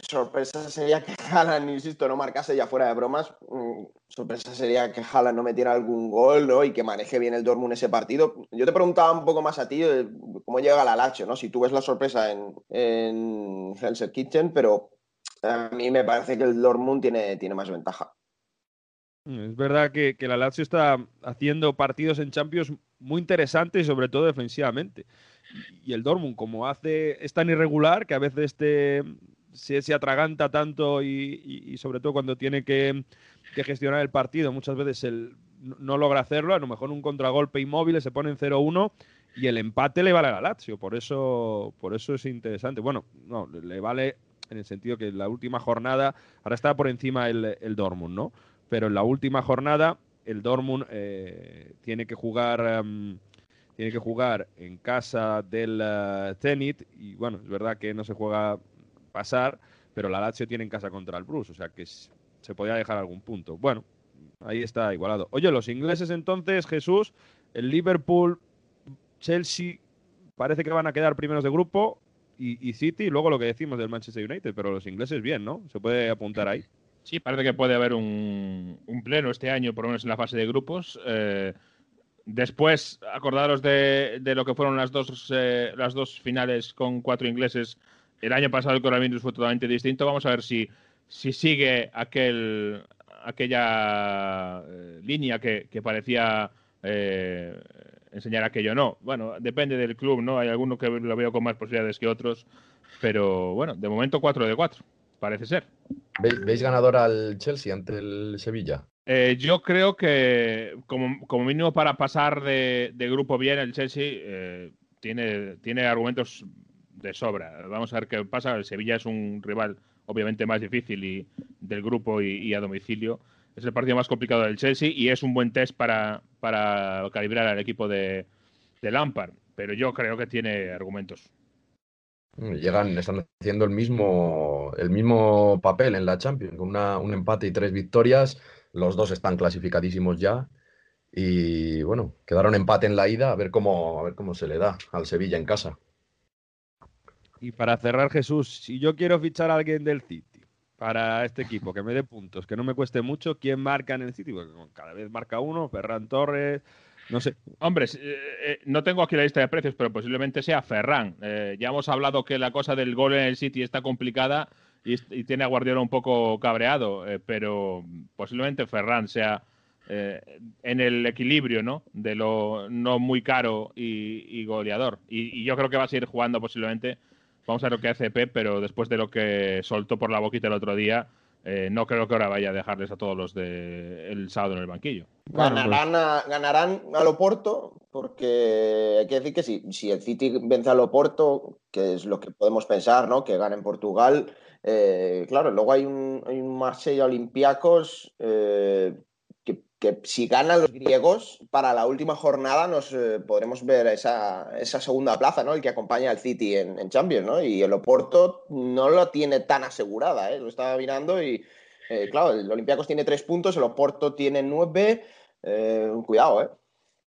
sorpresa sería que (laughs) Haaland, insisto, no marcase ya fuera de bromas. Mm, Sorpresa sería que Haaland no metiera algún gol ¿no? y que maneje bien el Dortmund ese partido. Yo te preguntaba un poco más a ti eh, cómo llega la Lazio, ¿no? Si tú ves la sorpresa en, en Hell's Kitchen, pero a mí me parece que el Dortmund tiene, tiene más ventaja. Es verdad que, que la Lazio está haciendo partidos en Champions muy interesantes sobre todo defensivamente. Y el Dortmund, como hace, es tan irregular que a veces te, se, se atraganta tanto y, sobre todo cuando tiene que, gestionar el partido, muchas veces el, no- no logra hacerlo, a lo mejor un contragolpe inmóvil se pone en 0-1 y el empate le vale a la Lazio, por eso, por eso es interesante. Bueno, no, le vale en el sentido que en la última jornada, ahora está por encima el, el Dortmund, ¿no? Pero en la última jornada el Dortmund eh, tiene que jugar em, tiene que jugar en casa del eh, Zenit y bueno, es verdad que no se juega pasar, pero la Lazio tiene en casa contra el Bruce, o sea que se podía dejar algún punto. Bueno, ahí está igualado. Oye, los ingleses entonces, Jesús, el Liverpool, Chelsea, parece que van a quedar primeros de grupo y, City, y luego lo que decimos del Manchester United, pero los ingleses bien, ¿no? Se puede apuntar ahí. Sí, parece que puede haber un, pleno este año, por lo menos en la fase de grupos. Eh, después, acordaros de, de lo que fueron las dos, eh, las dos finales con cuatro ingleses. El año pasado el coronavirus fue totalmente distinto. Vamos a ver si, si sigue aquel, aquella eh, línea que, que parecía eh, enseñar aquello no. Bueno, depende del club, ¿no? Hay algunos que lo veo con más posibilidades que otros. Pero bueno, de momento 4 de 4, parece ser. ¿Veis, veis ganador al Chelsea ante el Sevilla? Eh, yo creo que como, como mínimo para pasar de, de grupo bien el Chelsea eh, tiene, tiene argumentos de sobra. Vamos a ver qué pasa. El Sevilla es un rival obviamente más difícil y, del grupo y, a domicilio. Es el partido más complicado del Chelsea y es un buen test para, para calibrar al equipo de, de Lampard. Pero yo creo que tiene argumentos. Llegan, están haciendo el mismo, el mismo papel en la Champions, con una- un empate y tres victorias. Los dos están clasificadísimos ya. Y bueno, quedaron empate en la ida, a ver cómo, a ver cómo se le da al Sevilla en casa. Y para cerrar, Jesús, si yo quiero fichar a alguien del City para este equipo, que me dé puntos, que no me cueste mucho, ¿quién marca en el City? Porque cada vez marca uno, Ferran Torres, no sé. Hombre, eh, eh, no tengo aquí la lista de precios, pero posiblemente sea Ferran. Eh, ya hemos hablado que la cosa del gol en el City está complicada y, tiene a Guardiola un poco cabreado, pero posiblemente Ferran sea en el equilibrio, ¿no? De lo no muy caro y, y goleador. Y, y yo creo que va a seguir jugando posiblemente. Vamos a ver lo que hace Pep, pero después de lo que soltó por la boquita el otro día, eh, no creo que ahora vaya a dejarles a todos los del el sábado en el banquillo. Ganarán, a, ganarán al Oporto, porque hay que decir que si, si el City vence al Oporto, que es lo que podemos pensar, ¿no? Que gane en Portugal, eh, claro, luego hay un, hay un Marsella Olympiacos eh, que, si ganan los griegos, para la última jornada nos eh, podremos ver esa, esa segunda plaza, ¿no? El que acompaña al City en, en Champions, ¿no? Y el Oporto no lo tiene tan asegurada, ¿eh? Lo estaba mirando y, eh, claro, el Olympiacos tiene tres puntos, el Oporto tiene nueve. Eh, cuidado, ¿eh?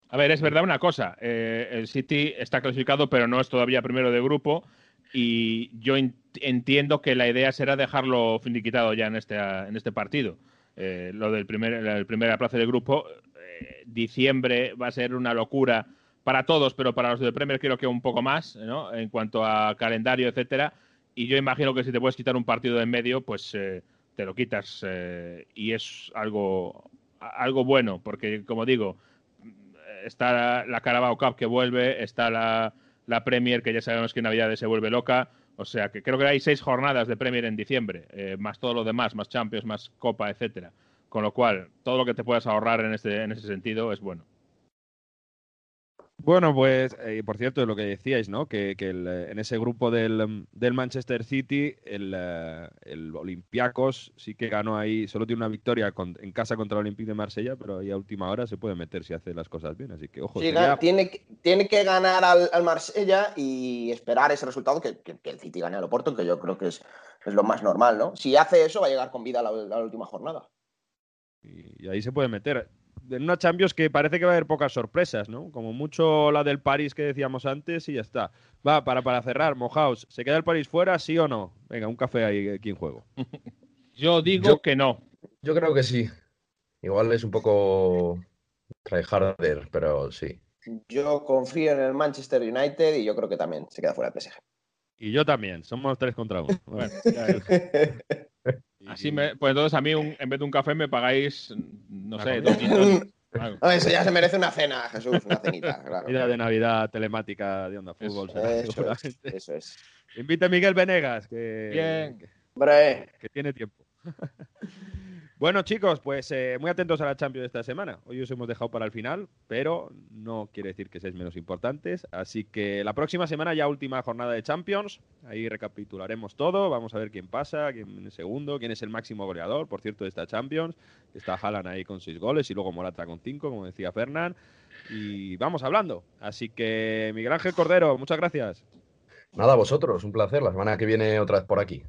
A ver, es verdad una cosa. eh, el City está clasificado, pero no es todavía primero de grupo. y yo entiendo que la idea será dejarlo finiquitado ya en este, en este partido. Eh, lo del primer, el primer plaza del grupo, eh, diciembre va a ser una locura para todos, pero para los del Premier creo que un poco más, ¿no? En cuanto a calendario, etcétera. Y yo imagino que si te puedes quitar un partido de en medio, pues eh, te lo quitas y es algo, algo bueno, porque como digo, está la Carabao Cup que vuelve, está la, la Premier que ya sabemos que en Navidades se vuelve loca. O sea que creo que hay seis jornadas de Premier en diciembre, eh, más todo lo demás, más Champions, más Copa, etcétera. Con lo cual, todo lo que te puedas ahorrar en, este, en ese sentido es bueno. Bueno, pues, eh, por cierto, lo que decíais, ¿no? Que, eh, en ese grupo del, Manchester City, el, uh, el, Olympiacos sí que ganó ahí, solo tiene una victoria en casa contra el Olympique de Marsella, pero ahí a última hora se puede meter si hace las cosas bien, así que ojo. tiene, tiene que ganar al, Marsella y esperar ese resultado, que, el City gane al Oporto, que yo creo que es, es, lo más normal, ¿no? Si hace eso, va a llegar con vida a la, última jornada. y ahí se puede meter en una Champions que parece que va a haber pocas sorpresas, ¿no? Como mucho la del París que decíamos antes y ya está. Va, para, para cerrar, Mojaos, ¿se queda el París fuera, sí o no? Venga, un café ahí aquí en juego. (laughs) yo digo que no. Yo creo que sí. Igual es un poco tryharder, pero sí. Yo confío en el Manchester United y yo creo que también se queda fuera el PSG. Y yo también, somos tres contra uno. Bueno, (laughs) Así me, pues entonces a mí en vez de un café me pagáis, no sé, dos (laughs) Eso ya se merece una cena, Jesús, una cenita. (laughs) Claro. de Navidad telemática de Onda Fútbol. Eso, es, eso es. Invita a Miguel Venegas, que, Bien. que tiene tiempo. (laughs) Bueno, chicos, pues eh, muy atentos a la Champions de esta semana. Hoy os hemos dejado para el final, pero no quiere decir que seáis menos importantes. Así que la próxima semana ya última jornada de Champions. Ahí recapitularemos todo. Vamos a ver quién pasa, quién es segundo, quién es el máximo goleador, por cierto, de esta Champions. Está Haaland ahí con seis goles y luego Morata con cinco, como decía Fernán. Y vamos hablando. Así que Miguel Ángel Cordero, muchas gracias. Nada, vosotros, un placer. La semana que viene otra vez por aquí.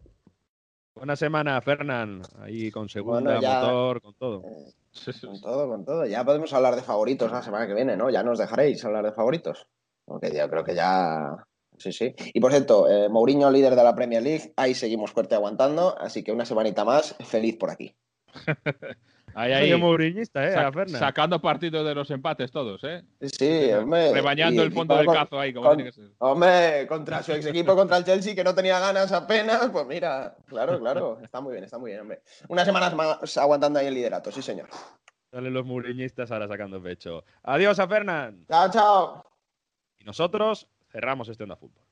Buena semana, Fernán. Ahí con segunda, motor, con todo. Eh, con todo, con todo. Ya podemos hablar de favoritos la semana que viene, ¿no? Ya nos dejaréis hablar de favoritos. Porque yo creo que ya. Sí, sí. Y por cierto, eh, Mourinho, líder de la Premier League, ahí seguimos fuerte aguantando. Así que una semanita más, feliz por aquí. (laughs) Ahí, ahí. ¿eh? sacando partido de los empates todos, ¿eh? Sí, hombre. Rebañando el fondo del cazo ahí, como tiene que ser. Hombre, contra su ex equipo, contra el Chelsea, que no tenía ganas apenas, pues mira, claro, claro. Está muy bien, está muy bien, hombre. Unas semanas más aguantando ahí el liderato, sí, señor. Salen los muriñistas ahora sacando pecho. Adiós a Fernán. Chao, chao. Y nosotros cerramos este Onda Fútbol.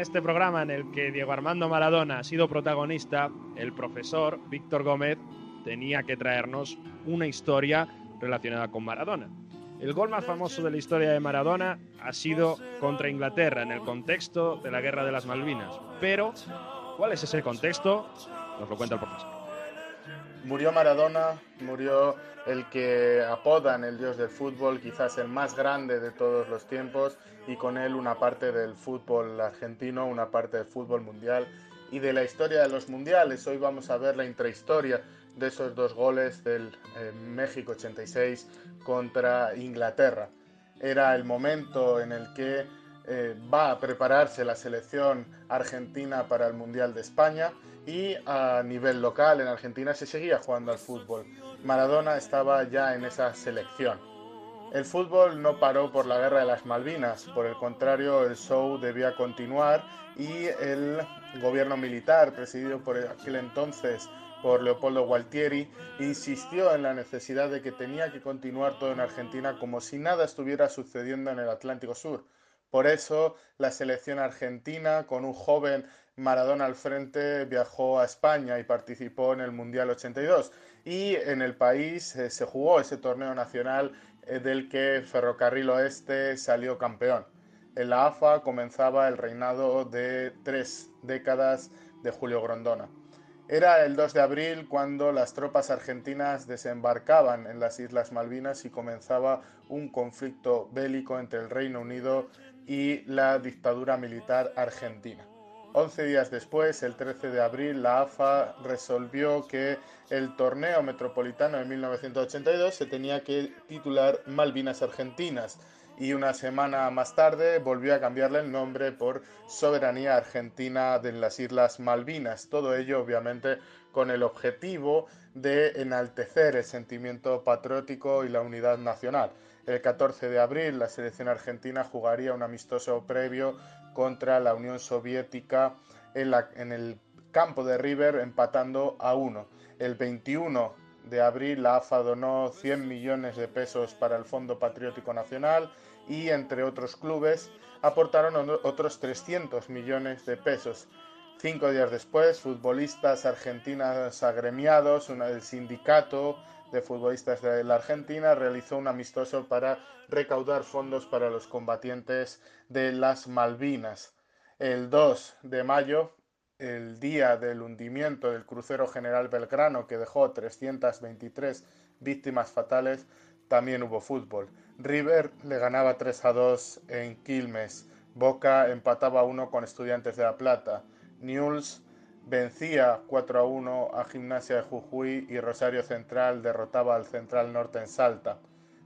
Este programa en el que Diego Armando Maradona ha sido protagonista, el profesor Víctor Gómez tenía que traernos una historia relacionada con Maradona. El gol más famoso de la historia de Maradona ha sido contra Inglaterra en el contexto de la Guerra de las Malvinas. Pero, ¿cuál es ese contexto? Nos lo cuenta el profesor. Murió Maradona, murió el que apodan el dios del fútbol, quizás el más grande de todos los tiempos, y con él una parte del fútbol argentino, una parte del fútbol mundial y de la historia de los mundiales. Hoy vamos a ver la intrahistoria de esos dos goles del eh, México 86 contra Inglaterra. Era el momento en el que eh, va a prepararse la selección argentina para el Mundial de España y a nivel local en Argentina se seguía jugando al fútbol. Maradona estaba ya en esa selección. El fútbol no paró por la guerra de las Malvinas, por el contrario, el show debía continuar y el gobierno militar, presidido por aquel entonces por Leopoldo Gualtieri, insistió en la necesidad de que tenía que continuar todo en Argentina como si nada estuviera sucediendo en el Atlántico Sur. Por eso, la selección argentina, con un joven Maradona al frente, viajó a España y participó en el Mundial 82 y en el país eh, se jugó ese torneo nacional eh, del que Ferrocarril Oeste salió campeón. En la AFA comenzaba el reinado de tres décadas de Julio Grondona. Era el 2 de abril cuando las tropas argentinas desembarcaban en las Islas Malvinas y comenzaba un conflicto bélico entre el Reino Unido y la dictadura militar argentina. Once días después, el 13 de abril, la AFA resolvió que el torneo metropolitano de 1982 se tenía que titular Malvinas Argentinas y una semana más tarde volvió a cambiarle el nombre por Soberanía Argentina de las Islas Malvinas. Todo ello obviamente con el objetivo de enaltecer el sentimiento patriótico y la unidad nacional. El 14 de abril la selección argentina jugaría un amistoso previo contra la Unión Soviética en, el campo de River empatando a uno. El 21 de abril la AFA donó 100 millones de pesos para el Fondo Patriótico Nacional y entre otros clubes aportaron otros 300 millones de pesos. Cinco días después, futbolistas argentinos agremiados, una sindicato de futbolistas de la Argentina, realizó un amistoso para recaudar fondos para los combatientes de las Malvinas. El 2 de mayo, el día del hundimiento del crucero General Belgrano, que dejó 323 víctimas fatales, también hubo fútbol. River le ganaba 3 a 2 en Quilmes. Boca empataba 1 con Estudiantes de La Plata. Newell's vencía 4 a 1 a Gimnasia de Jujuy y Rosario Central derrotaba al Central Norte en Salta.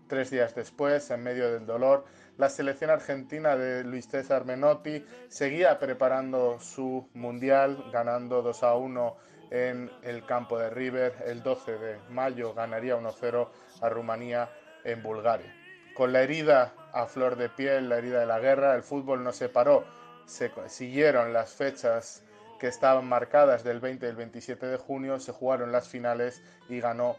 Tres días después, en medio del dolor, la selección argentina de Luis César Menotti seguía preparando su mundial, ganando 2 a 1 en el campo de River. El 12 de mayo ganaría 1-0 a Rumanía en Bulgaria. Con la herida a flor de piel, la herida de la guerra, el fútbol no se paró. Se siguieron las fechas estaban marcadas del 20 y el 27 de junio, se jugaron las finales y ganó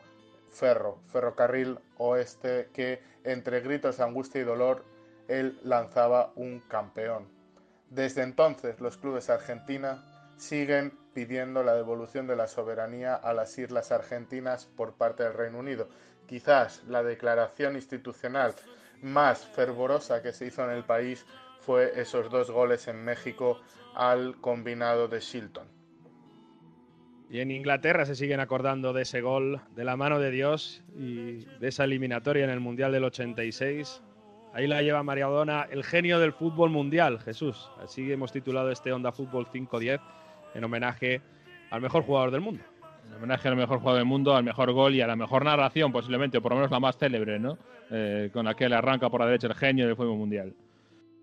Ferro, Ferrocarril Oeste, que entre gritos de angustia y dolor, él lanzaba un campeón. Desde entonces los clubes argentinos siguen pidiendo la devolución de la soberanía a las islas argentinas por parte del Reino Unido. Quizás la declaración institucional más fervorosa que se hizo en el país fue esos dos goles en México al combinado de Shilton. Y en Inglaterra se siguen acordando de ese gol de la mano de Dios y de esa eliminatoria en el Mundial del 86. Ahí la lleva Maradona, el genio del fútbol mundial, Jesús. Así hemos titulado este Onda Fútbol 510 en homenaje al mejor jugador del mundo. En homenaje al mejor jugador del mundo, al mejor gol y a la mejor narración, posiblemente, o por lo menos la más célebre, ¿no? Eh, con aquel arranca por la derecha el genio del fútbol mundial.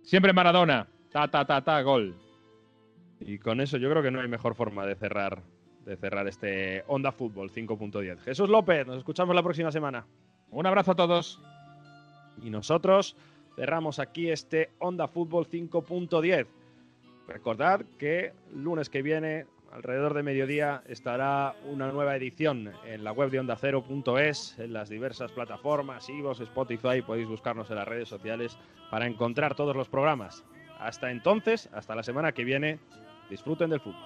Siempre Maradona, ta, ta, ta, ta, gol. Y con eso yo creo que no hay mejor forma de cerrar, de cerrar este Onda Fútbol 5.10. Jesús López, nos escuchamos la próxima semana. Un abrazo a todos. Y nosotros cerramos aquí este Onda Fútbol 5.10. Recordad que lunes que viene, alrededor de mediodía, estará una nueva edición en la web de OndaCero.es, en las diversas plataformas, Ivos, Spotify, podéis buscarnos en las redes sociales para encontrar todos los programas. Hasta entonces, hasta la semana que viene, disfruten del fútbol.